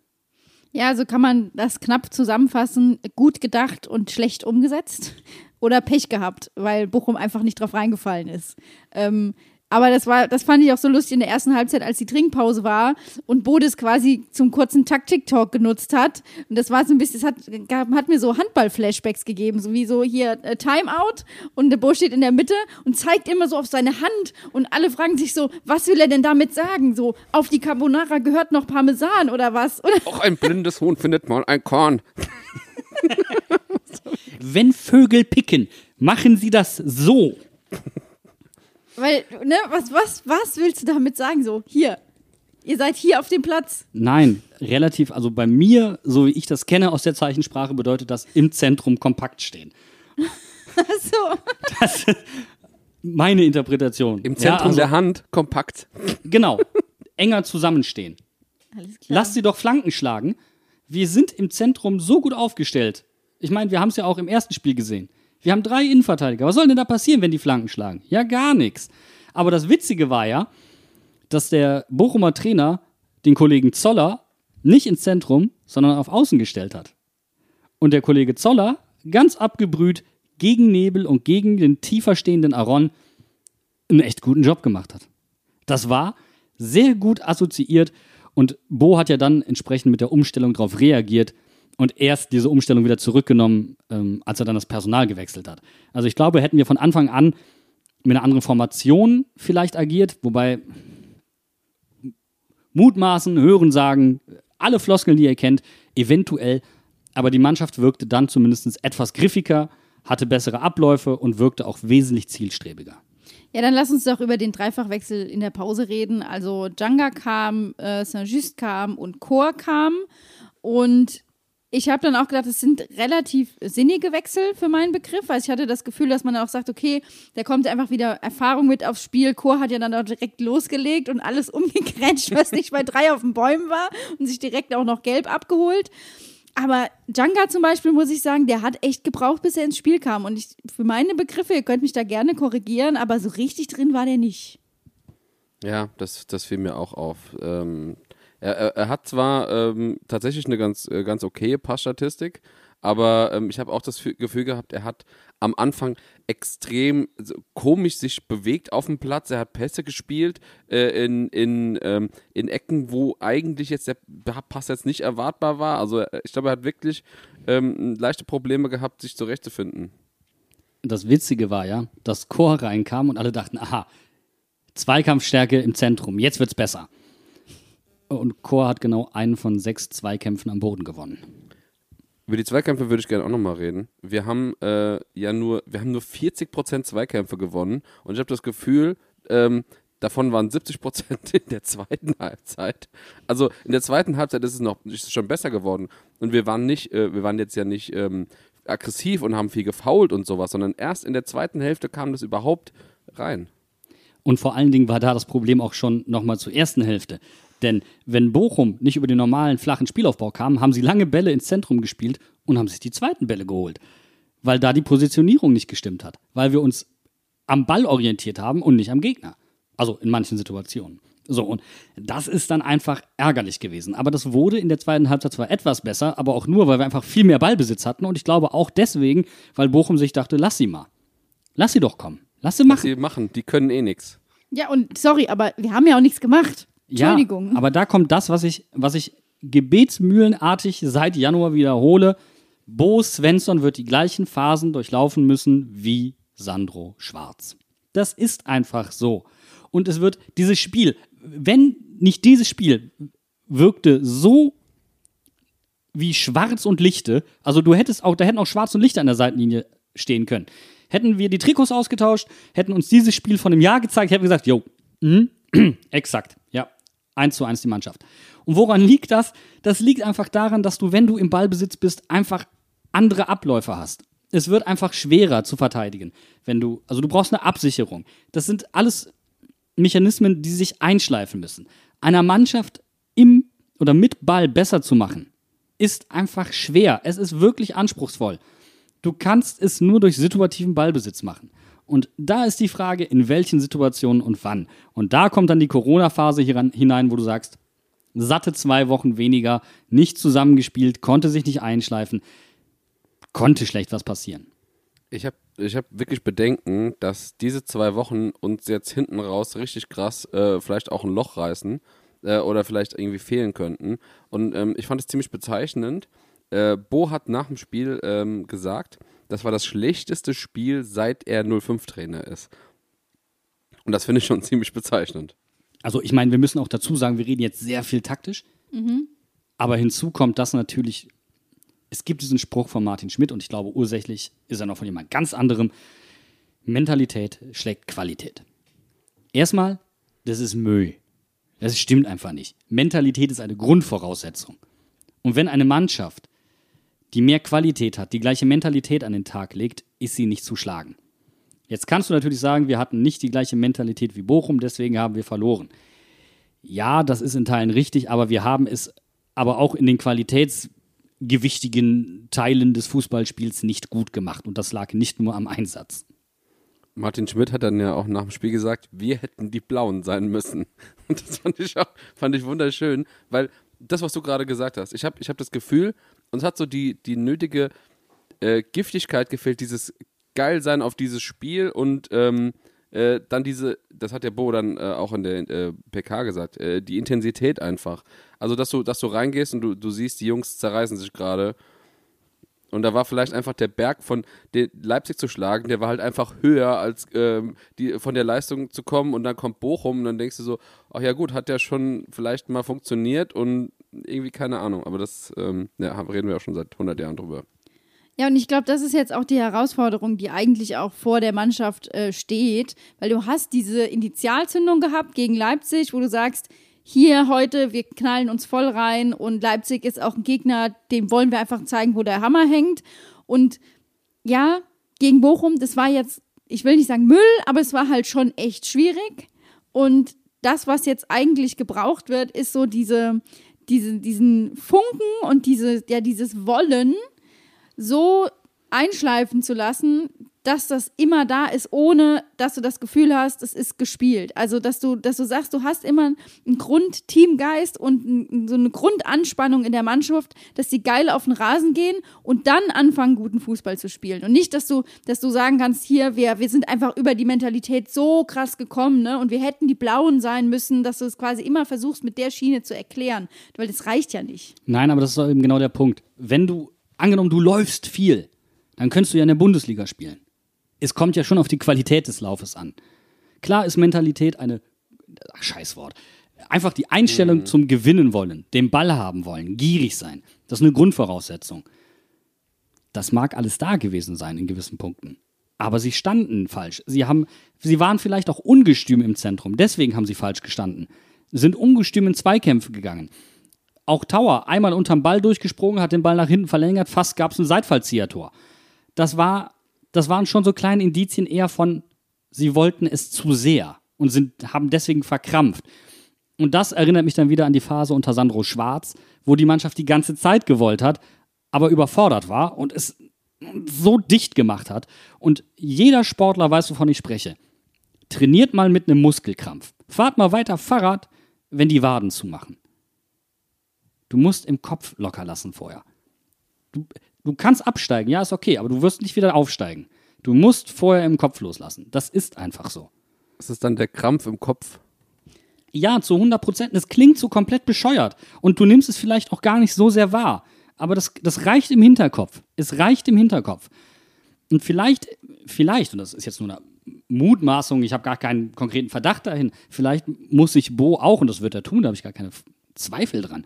Ja, so kann man das knapp zusammenfassen. Gut gedacht und schlecht umgesetzt oder Pech gehabt, weil Bochum einfach nicht drauf reingefallen ist. Ähm, Aber das war, das fand ich auch so lustig in der ersten Halbzeit, als die Trinkpause war und Bodes quasi zum kurzen Taktik-Talk genutzt hat. Und das war so ein bisschen, das hat, gab, hat mir so Handball-Flashbacks gegeben, so wie so hier äh, Timeout und der Bo steht in der Mitte und zeigt immer so auf seine Hand und alle fragen sich so, was will er denn damit sagen? So, auf die Carbonara gehört noch Parmesan oder was? [LAUGHS] Oder? Auch ein blindes Huhn findet mal ein Korn. Wenn Vögel picken, machen sie das so. Weil, ne, was, was, was willst du damit sagen? So, hier, ihr seid hier auf dem Platz. Nein, relativ, also bei mir, so wie ich das kenne aus der Zeichensprache, bedeutet das im Zentrum kompakt stehen. [LAUGHS] so. Das ist meine Interpretation. Im Zentrum ja, also, der Hand kompakt. Genau. Enger zusammenstehen. Alles klar. Lass sie doch Flanken schlagen. Wir sind im Zentrum so gut aufgestellt. Ich meine, wir haben es ja auch im ersten Spiel gesehen. Wir haben drei Innenverteidiger. Was soll denn da passieren, wenn die Flanken schlagen? Ja, gar nichts. Aber das Witzige war ja, dass der Bochumer Trainer den Kollegen Zoller nicht ins Zentrum, sondern auf Außen gestellt hat. Und der Kollege Zoller, ganz abgebrüht, gegen Nebel und gegen den tiefer stehenden Aaron, einen echt guten Job gemacht hat. Das war sehr gut assoziiert und Bo hat ja dann entsprechend mit der Umstellung darauf reagiert und erst diese Umstellung wieder zurückgenommen, ähm, als er dann das Personal gewechselt hat. Also ich glaube, hätten wir von Anfang an mit einer anderen Formation vielleicht agiert, wobei mutmaßen, hören sagen, alle Floskeln, die ihr kennt, eventuell, aber die Mannschaft wirkte dann zumindest etwas griffiger, hatte bessere Abläufe und wirkte auch wesentlich zielstrebiger. Ja, dann lass uns doch über den Dreifachwechsel in der Pause reden. Also Djanga kam, äh, Saint-Just kam und Chor kam. Und ich habe dann auch gedacht, es sind relativ sinnige Wechsel für meinen Begriff, weil ich hatte das Gefühl, dass man auch sagt, okay, da kommt einfach wieder Erfahrung mit aufs Spiel. Chor hat ja dann auch direkt losgelegt und alles [LAUGHS] umgekretscht, was nicht bei drei auf den Bäumen war und sich direkt auch noch gelb abgeholt. Aber Djanga zum Beispiel, muss ich sagen, der hat echt gebraucht, bis er ins Spiel kam. Und ich, für meine Begriffe, ihr könnt mich da gerne korrigieren, aber so richtig drin war der nicht. Ja, das, das fiel mir auch auf. Ähm, er, er, er, hat zwar ähm, tatsächlich eine ganz, äh, ganz okaye Passstatistik, aber ähm, ich habe auch das Gefühl gehabt, er hat am Anfang extrem komisch sich bewegt auf dem Platz. Er hat Pässe gespielt äh, in, in, ähm, in Ecken, wo eigentlich jetzt der Pass jetzt nicht erwartbar war. Also äh, ich glaube, er hat wirklich ähm, leichte Probleme gehabt, sich zurechtzufinden. Das Witzige war ja, dass Chor reinkam und alle dachten, aha, Zweikampfstärke im Zentrum, jetzt wird's besser. Und Chor hat genau einen von sechs Zweikämpfen am Boden gewonnen. Über die Zweikämpfe würde ich gerne auch nochmal reden. Wir haben äh, ja nur, wir haben nur 40% Zweikämpfe gewonnen und ich habe das Gefühl, ähm, davon waren 70% [LAUGHS] in der zweiten Halbzeit. Also in der zweiten Halbzeit ist es noch ist es schon besser geworden. Und wir waren nicht, äh, wir waren jetzt ja nicht ähm, aggressiv und haben viel gefault und sowas, sondern erst in der zweiten Hälfte kam das überhaupt rein. Und vor allen Dingen war da das Problem auch schon nochmal zur ersten Hälfte. Denn wenn Bochum nicht über den normalen flachen Spielaufbau kam, haben sie lange Bälle ins Zentrum gespielt und haben sich die zweiten Bälle geholt. Weil da die Positionierung nicht gestimmt hat. Weil wir uns am Ball orientiert haben und nicht am Gegner. Also in manchen Situationen. So, und das ist dann einfach ärgerlich gewesen. Aber das wurde in der zweiten Halbzeit zwar etwas besser, aber auch nur, weil wir einfach viel mehr Ballbesitz hatten. Und ich glaube auch deswegen, weil Bochum sich dachte, lass sie mal. Lass sie doch kommen. Lass sie machen. Lass sie machen, die können eh nichts. Ja, und sorry, aber wir haben ja auch nichts gemacht. Entschuldigung. Ja, aber da kommt das, was ich, was ich gebetsmühlenartig seit Januar wiederhole. Bo Svensson wird die gleichen Phasen durchlaufen müssen wie Sandro Schwarz. Das ist einfach so. Und es wird dieses Spiel, wenn nicht dieses Spiel wirkte so wie Schwarz und Lichte, also du hättest auch, da hätten auch Schwarz und Lichte an der Seitenlinie stehen können. Hätten wir die Trikots ausgetauscht, hätten uns dieses Spiel von einem Jahr gezeigt, hätten wir gesagt, jo, mh, [CLEARS THROAT] exakt, 1 zu 1 die Mannschaft. Und woran liegt das? Das liegt einfach daran, dass du, wenn du im Ballbesitz bist, einfach andere Abläufe hast. Es wird einfach schwerer zu verteidigen, wenn du, also du brauchst eine Absicherung. Das sind alles Mechanismen, die sich einschleifen müssen. Einer Mannschaft im oder mit Ball besser zu machen, ist einfach schwer. Es ist wirklich anspruchsvoll. Du kannst es nur durch situativen Ballbesitz machen. Und da ist die Frage, in welchen Situationen und wann. Und da kommt dann die Corona-Phase hinein, wo du sagst, satte zwei Wochen weniger, nicht zusammengespielt, konnte sich nicht einschleifen, konnte schlecht was passieren. Ich habe ich habe wirklich Bedenken, dass diese zwei Wochen uns jetzt hinten raus richtig krass äh, vielleicht auch ein Loch reißen äh, oder vielleicht irgendwie fehlen könnten. Und ähm, ich fand es ziemlich bezeichnend. Äh, Bo hat nach dem Spiel ähm, gesagt, das war das schlechteste Spiel, seit er 05-Trainer ist. Und das finde ich schon [LAUGHS] ziemlich bezeichnend. Also ich meine, wir müssen auch dazu sagen, wir reden jetzt sehr viel taktisch. Aber hinzu kommt, dass natürlich, es gibt diesen Spruch von Martin Schmidt und ich glaube, ursächlich ist er noch von jemand ganz anderem. Mentalität schlägt Qualität. Erstmal, das ist Müll. Das stimmt einfach nicht. Mentalität ist eine Grundvoraussetzung. Und wenn eine Mannschaft, die mehr Qualität hat, die gleiche Mentalität an den Tag legt, ist sie nicht zu schlagen. Jetzt kannst du natürlich sagen, wir hatten nicht die gleiche Mentalität wie Bochum, deswegen haben wir verloren. Ja, das ist in Teilen richtig, aber wir haben es aber auch in den qualitätsgewichtigen Teilen des Fußballspiels nicht gut gemacht. Und das lag nicht nur am Einsatz. Martin Schmidt hat dann ja auch nach dem Spiel gesagt, wir hätten die Blauen sein müssen. [LAUGHS] Und das fand ich auch fand ich wunderschön, weil das, was du gerade gesagt hast, ich habe ich hab das Gefühl, uns hat so die, die nötige äh, Giftigkeit gefehlt, dieses Geilsein auf dieses Spiel und ähm, äh, dann diese, das hat der Bo dann äh, auch in der äh, PK gesagt, äh, die Intensität einfach. Also, dass du, dass du reingehst und du, du siehst, die Jungs zerreißen sich gerade. Und da war vielleicht einfach der Berg von den Leipzig zu schlagen, der war halt einfach höher, als ähm, die, von der Leistung zu kommen. Und dann kommt Bochum und dann denkst du so, ach ja gut, hat ja schon vielleicht mal funktioniert und irgendwie keine Ahnung. Aber das ähm, ja, reden wir auch schon seit 100 Jahren drüber. Ja, und ich glaube, das ist jetzt auch die Herausforderung, die eigentlich auch vor der Mannschaft äh, steht, weil du hast diese Initialzündung gehabt gegen Leipzig, wo du sagst, hier heute, wir knallen uns voll rein und Leipzig ist auch ein Gegner, dem wollen wir einfach zeigen, wo der Hammer hängt. Und ja, gegen Bochum, das war jetzt, ich will nicht sagen Müll, aber es war halt schon echt schwierig. Und das, was jetzt eigentlich gebraucht wird, ist so diese, diese, diesen Funken und diese, ja, dieses Wollen, so einschleifen zu lassen, dass das immer da ist, ohne dass du das Gefühl hast, es ist gespielt. Also, dass du, dass du sagst, du hast immer einen Grund-Teamgeist und ein, so eine Grundanspannung in der Mannschaft, dass die geil auf den Rasen gehen und dann anfangen, guten Fußball zu spielen. Und nicht, dass du, dass du sagen kannst, hier, wir, wir sind einfach über die Mentalität so krass gekommen, ne? Und wir hätten die Blauen sein müssen, dass du es quasi immer versuchst, mit der Schiene zu erklären. Weil das reicht ja nicht. Nein, aber das ist eben genau der Punkt. Wenn du, angenommen, du läufst viel, dann könntest du ja in der Bundesliga spielen. Es kommt ja schon auf die Qualität des Laufes an. Klar ist Mentalität eine, ach, Scheißwort, einfach die Einstellung zum Gewinnen wollen, den Ball haben wollen, gierig sein. Das ist eine Grundvoraussetzung. Das mag alles da gewesen sein in gewissen Punkten. Aber sie standen falsch. Sie, haben, sie waren vielleicht auch ungestüm im Zentrum. Deswegen haben sie falsch gestanden. Sind ungestüm in Zweikämpfe gegangen. Auch Tower einmal unterm Ball durchgesprungen, hat den Ball nach hinten verlängert, fast gab es ein Seitfallziehertor. Das, war, das waren schon so kleine Indizien eher von, sie wollten es zu sehr und sind, haben deswegen verkrampft. Und das erinnert mich dann wieder an die Phase unter Sandro Schwarz, wo die Mannschaft die ganze Zeit gewollt hat, aber überfordert war und es so dicht gemacht hat. Und jeder Sportler weiß, wovon ich spreche. Trainiert mal mit einem Muskelkrampf. Fahrt mal weiter Fahrrad, wenn die Waden zumachen. Du musst im Kopf locker lassen vorher. Du, du kannst absteigen, ja, ist okay, aber du wirst nicht wieder aufsteigen. Du musst vorher im Kopf loslassen. Das ist einfach so. Das ist dann der Krampf im Kopf. Ja, zu 100 Prozent. Das klingt so komplett bescheuert. Und du nimmst es vielleicht auch gar nicht so sehr wahr. Aber das, das reicht im Hinterkopf. Es reicht im Hinterkopf. Und vielleicht, vielleicht, und das ist jetzt nur eine Mutmaßung, ich habe gar keinen konkreten Verdacht dahin, vielleicht muss sich Bo auch, und das wird er tun, da habe ich gar keine Zweifel dran,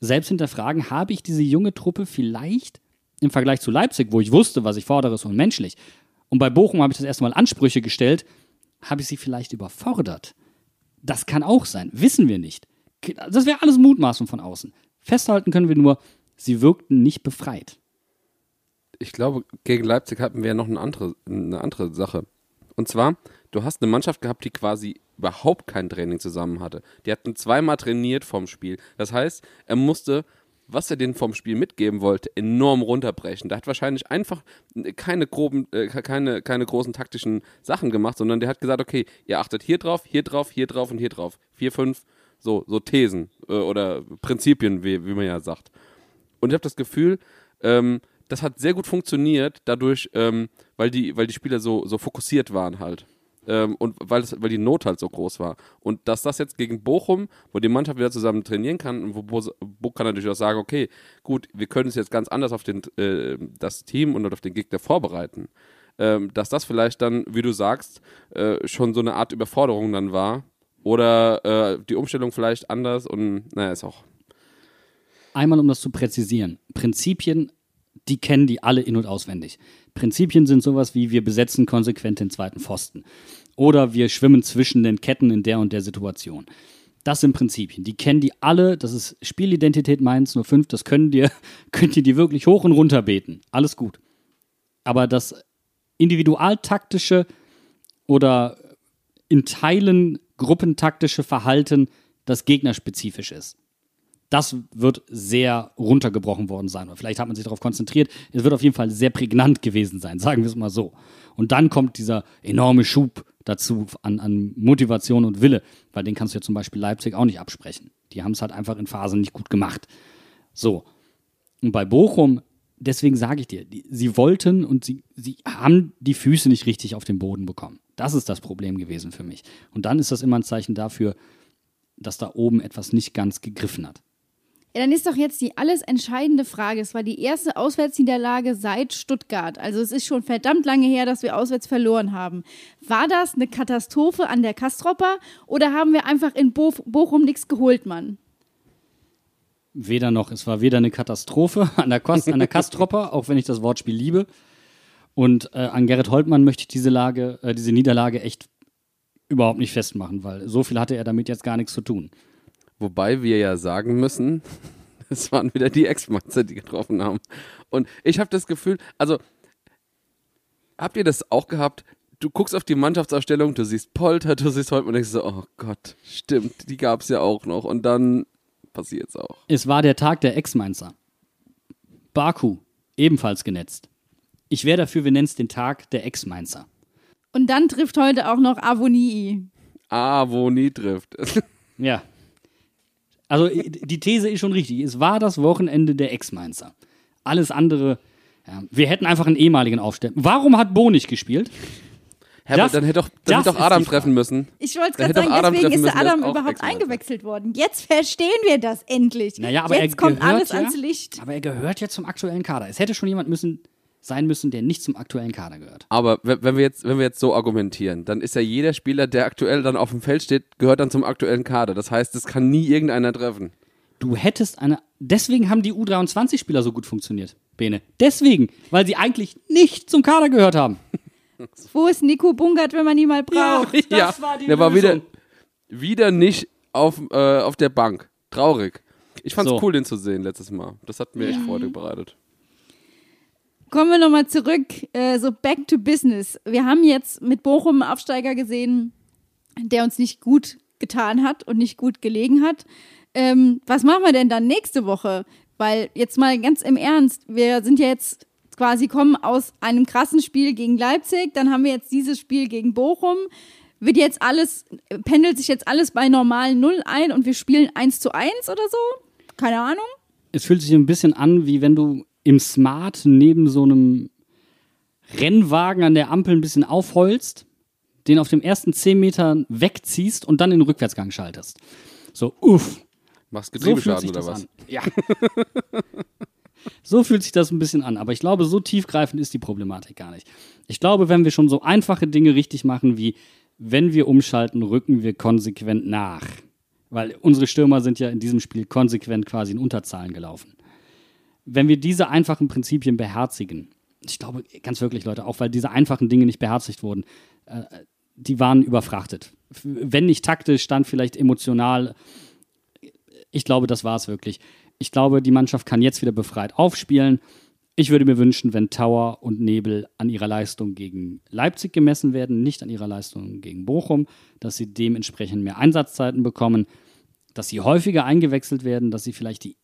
selbst hinterfragen, habe ich diese junge Truppe vielleicht im Vergleich zu Leipzig, wo ich wusste, was ich fordere, ist unmenschlich. Und bei Bochum habe ich das erste Mal Ansprüche gestellt, habe ich sie vielleicht überfordert. Das kann auch sein, wissen wir nicht. Das wäre alles Mutmaßung von außen. Festhalten können wir nur, sie wirkten nicht befreit. Ich glaube, gegen Leipzig hatten wir ja noch eine andere, eine andere Sache. Und zwar, du hast eine Mannschaft gehabt, die quasi überhaupt kein Training zusammen hatte. Die hatten zweimal trainiert vom Spiel. Das heißt, er musste, was er denen vom Spiel mitgeben wollte, enorm runterbrechen. Der hat wahrscheinlich einfach keine groben, äh, keine, keine großen taktischen Sachen gemacht, sondern der hat gesagt, okay, ihr achtet hier drauf, hier drauf, hier drauf und hier drauf. Vier, fünf, so, so Thesen äh, oder Prinzipien, wie, wie man ja sagt. Und ich habe das Gefühl, ähm, das hat sehr gut funktioniert, dadurch, ähm, weil, die, weil die Spieler so, so fokussiert waren halt. Ähm, und weil, das, weil die Not halt so groß war. Und dass das jetzt gegen Bochum, wo die Mannschaft wieder zusammen trainieren kann, und wo Buch kann natürlich auch sagen, okay, gut, wir können es jetzt ganz anders auf den, äh, das Team und auf den Gegner vorbereiten. Ähm, dass das vielleicht dann, wie du sagst, äh, schon so eine Art Überforderung dann war. Oder äh, die Umstellung vielleicht anders und naja, ist auch. Einmal, um das zu präzisieren. Prinzipien, die kennen die alle in- und auswendig. Prinzipien sind sowas wie, wir besetzen konsequent den zweiten Pfosten. Oder wir schwimmen zwischen den Ketten in der und der Situation. Das sind Prinzipien. Die kennen die alle. Das ist Spielidentität Mainz 05. Das können dir, [LAUGHS] könnt ihr die wirklich hoch und runter beten. Alles gut. Aber das individualtaktische oder in Teilen gruppentaktische Verhalten, das gegnerspezifisch ist. Das wird sehr runtergebrochen worden sein. Oder vielleicht hat man sich darauf konzentriert. Es wird auf jeden Fall sehr prägnant gewesen sein, [LAUGHS] sagen wir es mal so. Und dann kommt dieser enorme Schub dazu an, an Motivation und Wille, weil den kannst du ja zum Beispiel Leipzig auch nicht absprechen. Die haben es halt einfach in Phasen nicht gut gemacht. So. Und bei Bochum, deswegen sage ich dir, die, sie wollten und sie, sie haben die Füße nicht richtig auf den Boden bekommen. Das ist das Problem gewesen für mich. Und dann ist das immer ein Zeichen dafür, dass da oben etwas nicht ganz gegriffen hat. Ja, dann ist doch jetzt die alles entscheidende Frage. Es war die erste Auswärtsniederlage seit Stuttgart. Also es ist schon verdammt lange her, dass wir auswärts verloren haben. War das eine Katastrophe an der Kastropper oder haben wir einfach in Bo Bochum nichts geholt, Mann? Weder noch. Es war weder eine Katastrophe [LAUGHS] an der, Kost, an der Kastropper, auch wenn ich das Wortspiel liebe. Und äh, an Gerrit Holtmann möchte ich diese Lage, äh, diese Niederlage echt überhaupt nicht festmachen, weil so viel hatte er damit jetzt gar nichts zu tun. Wobei wir ja sagen müssen, [LAUGHS] es waren wieder die Ex-Mainzer, die getroffen haben. Und ich habe das Gefühl, also habt ihr das auch gehabt? Du guckst auf die Mannschaftsausstellung, du siehst Polter, du siehst heute und denkst so, oh Gott, stimmt, die gab es ja auch noch. Und dann passiert es auch. Es war der Tag der Ex-Mainzer. Baku, ebenfalls genetzt. Ich wäre dafür, wir nennen es den Tag der Ex-Mainzer. Und dann trifft heute auch noch Avonii. Wo nie trifft. [LAUGHS] Ja. Also die These ist schon richtig. Es war das Wochenende der Ex-Mainzer. Alles andere, ja, wir hätten einfach einen ehemaligen aufstellen. Warum hat Bo nicht gespielt? Herbert, Das- dann hätte doch, dann hätte doch Adam treffen müssen. Ich wollte gerade sagen, Adam deswegen treffen ist müssen, Adam überhaupt eingewechselt worden. Jetzt verstehen wir das endlich. Naja, aber Jetzt er kommt gehört alles ja, ans Licht. Aber er gehört ja zum aktuellen Kader. Es hätte schon jemand müssen, sein müssen, der nicht zum aktuellen Kader gehört. Aber wenn wir, jetzt, wenn wir jetzt so argumentieren, dann ist ja jeder Spieler, der aktuell dann auf dem Feld steht, gehört dann zum aktuellen Kader. Das heißt, es kann nie irgendeiner treffen. Du hättest eine. Deswegen haben die U23-Spieler so gut funktioniert, Bene. Deswegen, weil sie eigentlich nicht zum Kader gehört haben. [LAUGHS] Wo ist Nico Bungert, wenn man ihn mal braucht? [LAUGHS] das war die der war wieder, wieder nicht auf, äh, auf der Bank. Traurig. Ich fand's So. cool, den zu sehen letztes Mal. Das hat mir echt Freude bereitet. Kommen wir nochmal zurück, äh, so back to business. Wir haben jetzt mit Bochum einen Aufsteiger gesehen, der uns nicht gut getan hat und nicht gut gelegen hat. Ähm, was machen wir denn dann nächste Woche? Weil jetzt mal ganz im Ernst, wir sind ja jetzt quasi kommen aus einem krassen Spiel gegen Leipzig, dann haben wir jetzt dieses Spiel gegen Bochum. Wird jetzt alles, pendelt sich jetzt alles bei normalen Null ein und wir spielen 1 zu 1 oder so? Keine Ahnung. Es fühlt sich ein bisschen an, wie wenn du im Smart neben so einem Rennwagen an der Ampel ein bisschen aufholst, den auf den ersten 10 Metern wegziehst und dann in den Rückwärtsgang schaltest. So, uff. Machst So Getriebeschaden sich oder das was? an. Ja. [LAUGHS] so fühlt sich das ein bisschen an. Aber ich glaube, so tiefgreifend ist die Problematik gar nicht. Ich glaube, wenn wir schon so einfache Dinge richtig machen, wie wenn wir umschalten, rücken wir konsequent nach. Weil unsere Stürmer sind ja in diesem Spiel konsequent quasi in Unterzahlen gelaufen. Wenn wir diese einfachen Prinzipien beherzigen, ich glaube ganz wirklich, Leute, auch weil diese einfachen Dinge nicht beherzigt wurden, äh, die waren überfrachtet. Wenn nicht taktisch, dann vielleicht emotional. Ich glaube, das war es wirklich. Ich glaube, die Mannschaft kann jetzt wieder befreit aufspielen. Ich würde mir wünschen, wenn Tower und Nebel an ihrer Leistung gegen Leipzig gemessen werden, nicht an ihrer Leistung gegen Bochum, dass sie dementsprechend mehr Einsatzzeiten bekommen, dass sie häufiger eingewechselt werden, dass sie vielleicht die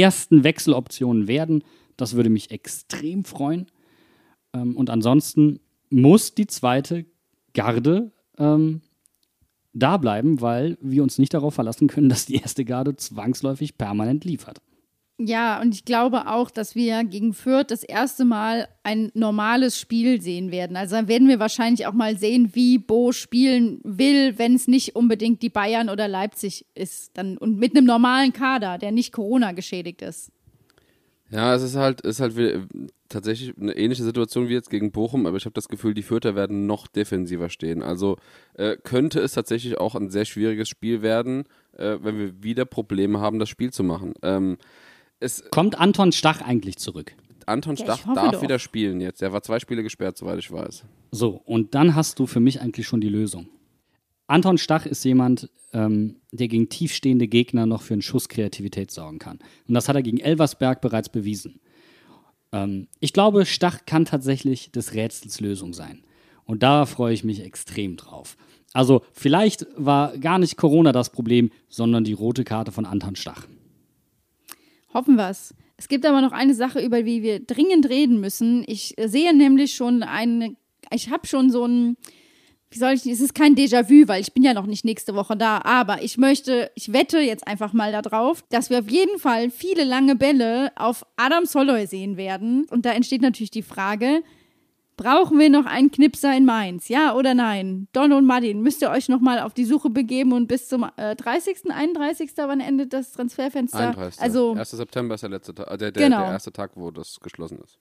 ersten Wechseloptionen werden. Das würde mich extrem freuen. Ähm, und ansonsten muss die zweite Garde ähm, da bleiben, weil wir uns nicht darauf verlassen können, dass die erste Garde zwangsläufig permanent liefert. Ja, und ich glaube auch, dass wir gegen Fürth das erste Mal ein normales Spiel sehen werden. Also dann werden wir wahrscheinlich auch mal sehen, wie Bo spielen will, wenn es nicht unbedingt die Bayern oder Leipzig ist. Dann, und mit einem normalen Kader, der nicht Corona geschädigt ist. Ja, es ist halt, ist halt tatsächlich eine ähnliche Situation wie jetzt gegen Bochum, aber ich habe das Gefühl, die Fürther werden noch defensiver stehen. Also äh, könnte es tatsächlich auch ein sehr schwieriges Spiel werden, äh, wenn wir wieder Probleme haben, das Spiel zu machen. Ähm, es, Kommt Anton Stach eigentlich zurück? Anton Ja, Stach darf doch. wieder spielen jetzt. Er war zwei Spiele gesperrt, soweit ich weiß. So, und dann hast du für mich eigentlich schon die Lösung. Anton Stach ist jemand, ähm, der gegen tiefstehende Gegner noch für einen Schuss Kreativität sorgen kann. Und das hat er gegen Elversberg bereits bewiesen. Ähm, ich glaube, Stach kann tatsächlich des Rätsels Lösung sein. Und da freue ich mich extrem drauf. Also vielleicht war gar nicht Corona das Problem, sondern die rote Karte von Anton Stach. Hoffen wir es. Es gibt aber noch eine Sache, über die wir dringend reden müssen. Ich äh, sehe nämlich schon eine, ich habe schon so ein, wie soll ich, es ist kein Déjà-vu, weil ich bin ja noch nicht nächste Woche da, aber ich möchte, ich wette jetzt einfach mal darauf, dass wir auf jeden Fall viele lange Bälle auf Adam Soloy sehen werden. Und da entsteht natürlich die Frage, Brauchen wir noch einen Knipser in Mainz? Ja oder nein? Don und Martin, müsst ihr euch noch mal auf die Suche begeben und bis zum äh, 30., 31., wann endet das Transferfenster? 31. Also 1. September ist der letzte Tag, äh, der, der, Genau. der erste Tag, wo das geschlossen ist.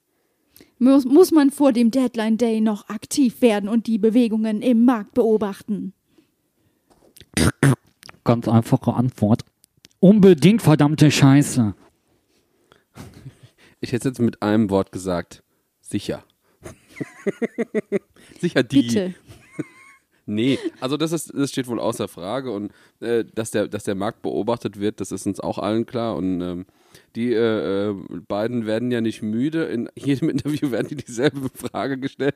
muss, muss man vor dem Deadline Day noch aktiv werden und die Bewegungen im Markt beobachten. Ganz einfache Antwort. Unbedingt verdammte Scheiße. Ich hätte es jetzt mit einem Wort gesagt. Sicher. [LAUGHS] Sicher die. Bitte. [LAUGHS] Nee, also das, ist, das steht wohl außer Frage und äh, dass, der, dass der Markt beobachtet wird, das ist uns auch allen klar und ähm, die äh, äh, beiden werden ja nicht müde, in [LAUGHS] jedem Interview werden die dieselbe Frage gestellt.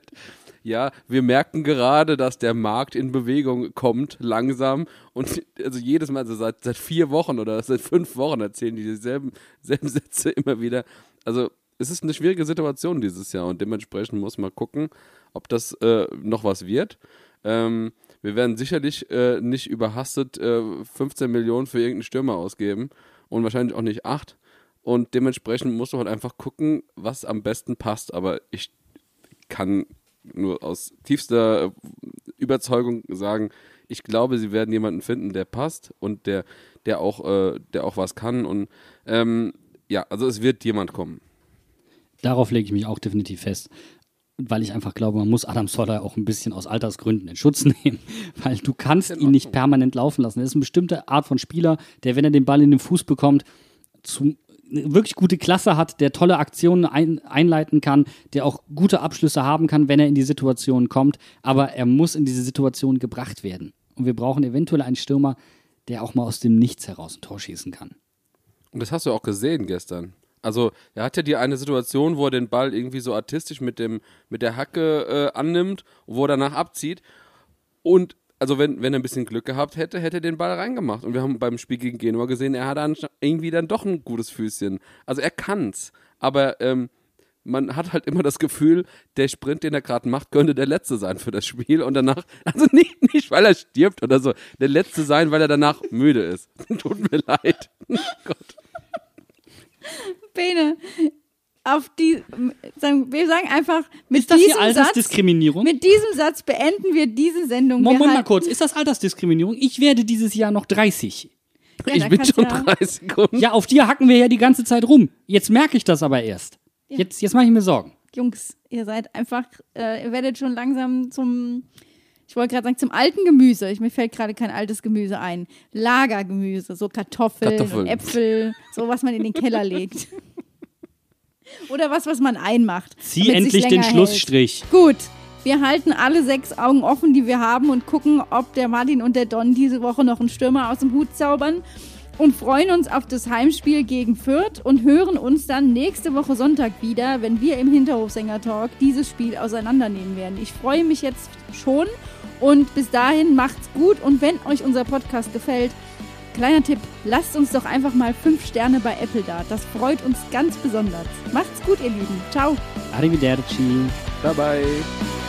Ja, wir merken gerade, dass der Markt in Bewegung kommt, langsam und also jedes Mal, also seit, seit vier Wochen oder seit fünf Wochen erzählen die dieselben selben Sätze immer wieder. Also es ist eine schwierige Situation dieses Jahr und dementsprechend muss man gucken, ob das äh, noch was wird. Ähm, wir werden sicherlich äh, nicht überhastet äh, 15 Millionen für irgendeinen Stürmer ausgeben und wahrscheinlich auch nicht 8. Und dementsprechend muss man halt einfach gucken, was am besten passt. Aber ich kann nur aus tiefster äh, Überzeugung sagen, ich glaube, sie werden jemanden finden, der passt und der, der auch, äh, der auch was kann. Und ähm, ja, also es wird jemand kommen. Darauf lege ich mich auch definitiv fest. Weil ich einfach glaube, man muss Adam Soller auch ein bisschen aus Altersgründen in Schutz [LAUGHS] nehmen. Weil du kannst ihn nicht permanent laufen lassen. Er ist eine bestimmte Art von Spieler, der, wenn er den Ball in den Fuß bekommt, zu, eine wirklich gute Klasse hat, der tolle Aktionen ein, einleiten kann, der auch gute Abschlüsse haben kann, wenn er in die Situation kommt. Aber er muss in diese Situation gebracht werden. Und wir brauchen eventuell einen Stürmer, der auch mal aus dem Nichts heraus ein Tor schießen kann. Und das hast du auch gesehen gestern. Also, er hat ja die eine Situation, wo er den Ball irgendwie so artistisch mit, dem, mit der Hacke äh, annimmt, wo er danach abzieht. Und, also, wenn, wenn er ein bisschen Glück gehabt hätte, hätte er den Ball reingemacht. Und wir haben beim Spiel gegen Genua gesehen, er hat dann irgendwie dann doch ein gutes Füßchen. Also, er kann's. Aber, ähm, man hat halt immer das Gefühl, der Sprint, den er gerade macht, könnte der letzte sein für das Spiel und danach, [LAUGHS] also nicht, nicht weil er stirbt oder so, der letzte sein, weil er danach müde ist. [LAUGHS] Tut mir leid. [LAUGHS] Gott. Bene, auf die, sagen, wir sagen einfach, mit Ist das hier diesem Satz, Altersdiskriminierung? mit diesem Satz beenden wir diese Sendung. Moment wir mal halten- kurz, ist das Altersdiskriminierung? Ich werde dieses Jahr noch 30. Ja, ich bin schon ja- 30 Sekunden. Ja, auf dir hacken wir ja die ganze Zeit rum. Jetzt merke ich das aber erst. Jetzt, jetzt mache ich mir Sorgen. Jungs, ihr seid einfach, äh, ihr werdet schon langsam zum, ich wollte gerade sagen, zum alten Gemüse. Ich, mir fällt gerade kein altes Gemüse ein. Lagergemüse, so Kartoffeln, Kartoffeln. Äpfel, so was man in den Keller legt. [LAUGHS] Oder was, was man einmacht. Zieh endlich den Schlussstrich. Hält. Gut. Wir halten alle sechs Augen offen, die wir haben und gucken, ob der Martin und der Don diese Woche noch einen Stürmer aus dem Hut zaubern und freuen uns auf das Heimspiel gegen Fürth und hören uns dann nächste Woche Sonntag wieder, wenn wir im Hinterhofsänger-Talk dieses Spiel auseinandernehmen werden. Ich freue mich jetzt schon und bis dahin macht's gut und wenn euch unser Podcast gefällt, kleiner Tipp, lasst uns doch einfach mal fünf Sterne bei Apple da. Das freut uns ganz besonders. Macht's gut, ihr Lieben. Ciao. Arrivederci. Bye bye.